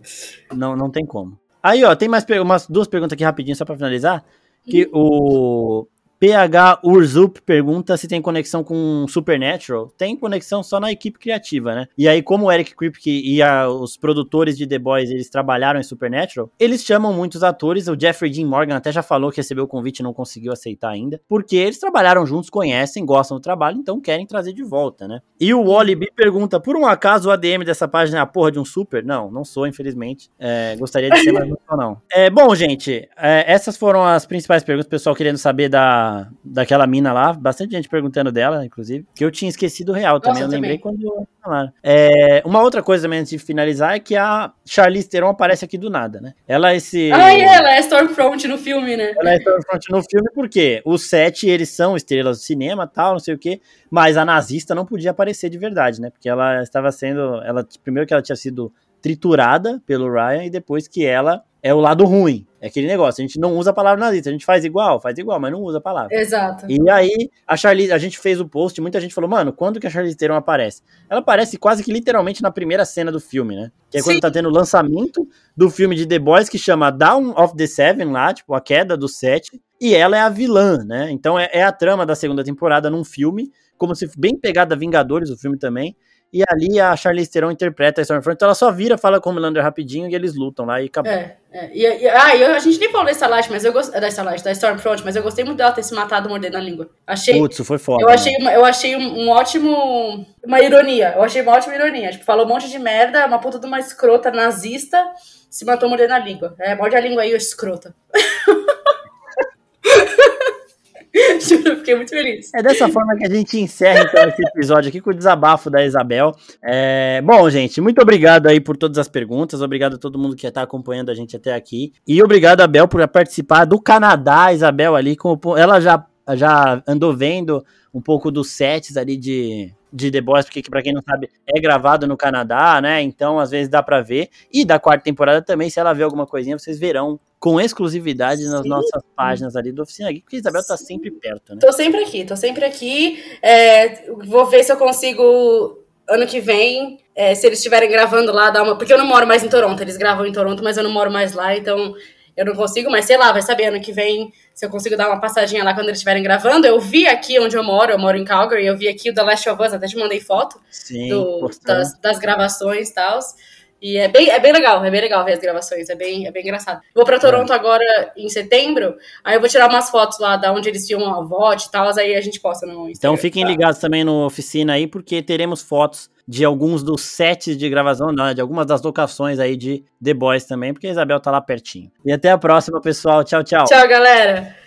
Não, não tem como. Aí, ó, tem mais umas duas perguntas aqui rapidinho, só pra finalizar. Que o PH Urzup pergunta se tem conexão com Supernatural. Tem conexão só na equipe criativa, né? E aí, como o Eric Kripke e a, os produtores de The Boys, eles trabalharam em Supernatural, eles chamam muitos atores. O Jeffrey Dean Morgan até já falou que recebeu o convite e não conseguiu aceitar ainda. Porque eles trabalharam juntos, conhecem, gostam do trabalho, então querem trazer de volta, né? E o Wally B pergunta, por um acaso o ADM dessa página é a porra de um super? Não, não sou, infelizmente. É, gostaria de ser, mas não sou, não. É, bom, gente, é, essas foram as principais perguntas. O pessoal querendo saber da daquela mina lá, bastante gente perguntando dela, inclusive, que eu tinha esquecido real também, Nossa, eu lembrei também. quando falaram. É, uma outra coisa também antes de finalizar é que a Charlize Theron aparece aqui do nada, né? Ela esse... Ah, ela é Stormfront no filme, né? Ela é Stormfront no filme porque os sete, eles são estrelas do cinema tal, não sei o quê, mas a nazista não podia aparecer de verdade, né? Porque ela estava sendo, ela primeiro que ela tinha sido triturada pelo Ryan e depois que ela é o lado ruim. É aquele negócio, a gente não usa a palavra nazista, a gente faz igual, faz igual, mas não usa a palavra. Exato. E aí, a Charlize, a gente fez o post, muita gente falou, mano, quando que a Charlize Theron aparece? Ela aparece quase que literalmente na primeira cena do filme, né? Que é Sim. quando tá tendo o lançamento do filme de The Boys, que chama Down of the Seven lá, tipo, a queda do sete, e ela é a vilã, né? Então é, é a trama da segunda temporada num filme, como se bem pegada Vingadores, o filme também, e ali a Charlize Theron interpreta a Stormfront, então ela só vira, fala com o Melander rapidinho e eles lutam lá e acabou. É, é. E, e, ah, eu, a gente nem falou da Starlight, mas eu gostei da Starlight, da Stormfront, mas eu gostei muito dela ter se matado mordendo a língua. Achei. Putz, foi foda. Eu achei, uma, eu achei um, um, ótimo. Uma ironia. Eu achei uma ótima ironia. Tipo, falou um monte de merda, uma puta de uma escrota nazista, se matou mordendo a língua. É, morde a língua aí, escrota. Juro, fiquei muito feliz. É dessa forma que a gente encerra então esse episódio aqui com o desabafo da Isabel. É... Bom, gente, muito obrigado aí por todas as perguntas. Obrigado a todo mundo que está acompanhando a gente até aqui. E obrigado, Abel, por participar do Canadá, Isabel, ali. Com... Ela já, já andou vendo um pouco dos sets ali de, de The Boys, porque para quem não sabe, é gravado no Canadá, né? Então, às vezes dá para ver. E da quarta temporada também, se ela ver alguma coisinha, vocês verão com exclusividade nas Sim. nossas páginas ali do Oficina Geek, porque a Isabel tá sempre perto, né? Tô sempre aqui, tô sempre aqui. É, vou ver se eu consigo ano que vem, é, se eles estiverem gravando lá, dar uma. Porque eu não moro mais em Toronto, eles gravam em Toronto, mas eu não moro mais lá, então eu não consigo, mas sei lá, vai saber ano que vem se eu consigo dar uma passadinha lá quando eles estiverem gravando. Eu vi aqui onde eu moro, eu moro em Calgary, eu vi aqui o The Last of Us, até te mandei foto Sim, do, das, das gravações e tal. E é bem, é bem legal, é bem legal ver as gravações, é bem, é bem engraçado. Vou para Toronto é. agora em setembro, aí eu vou tirar umas fotos lá da onde eles filmam a VOT e tal, aí a gente posta no Instagram. Então fiquem tá? ligados também no oficina aí, porque teremos fotos de alguns dos sets de gravação, não, de algumas das locações aí de The Boys também, porque a Isabel tá lá pertinho. E até a próxima, pessoal. Tchau, tchau. Tchau, galera.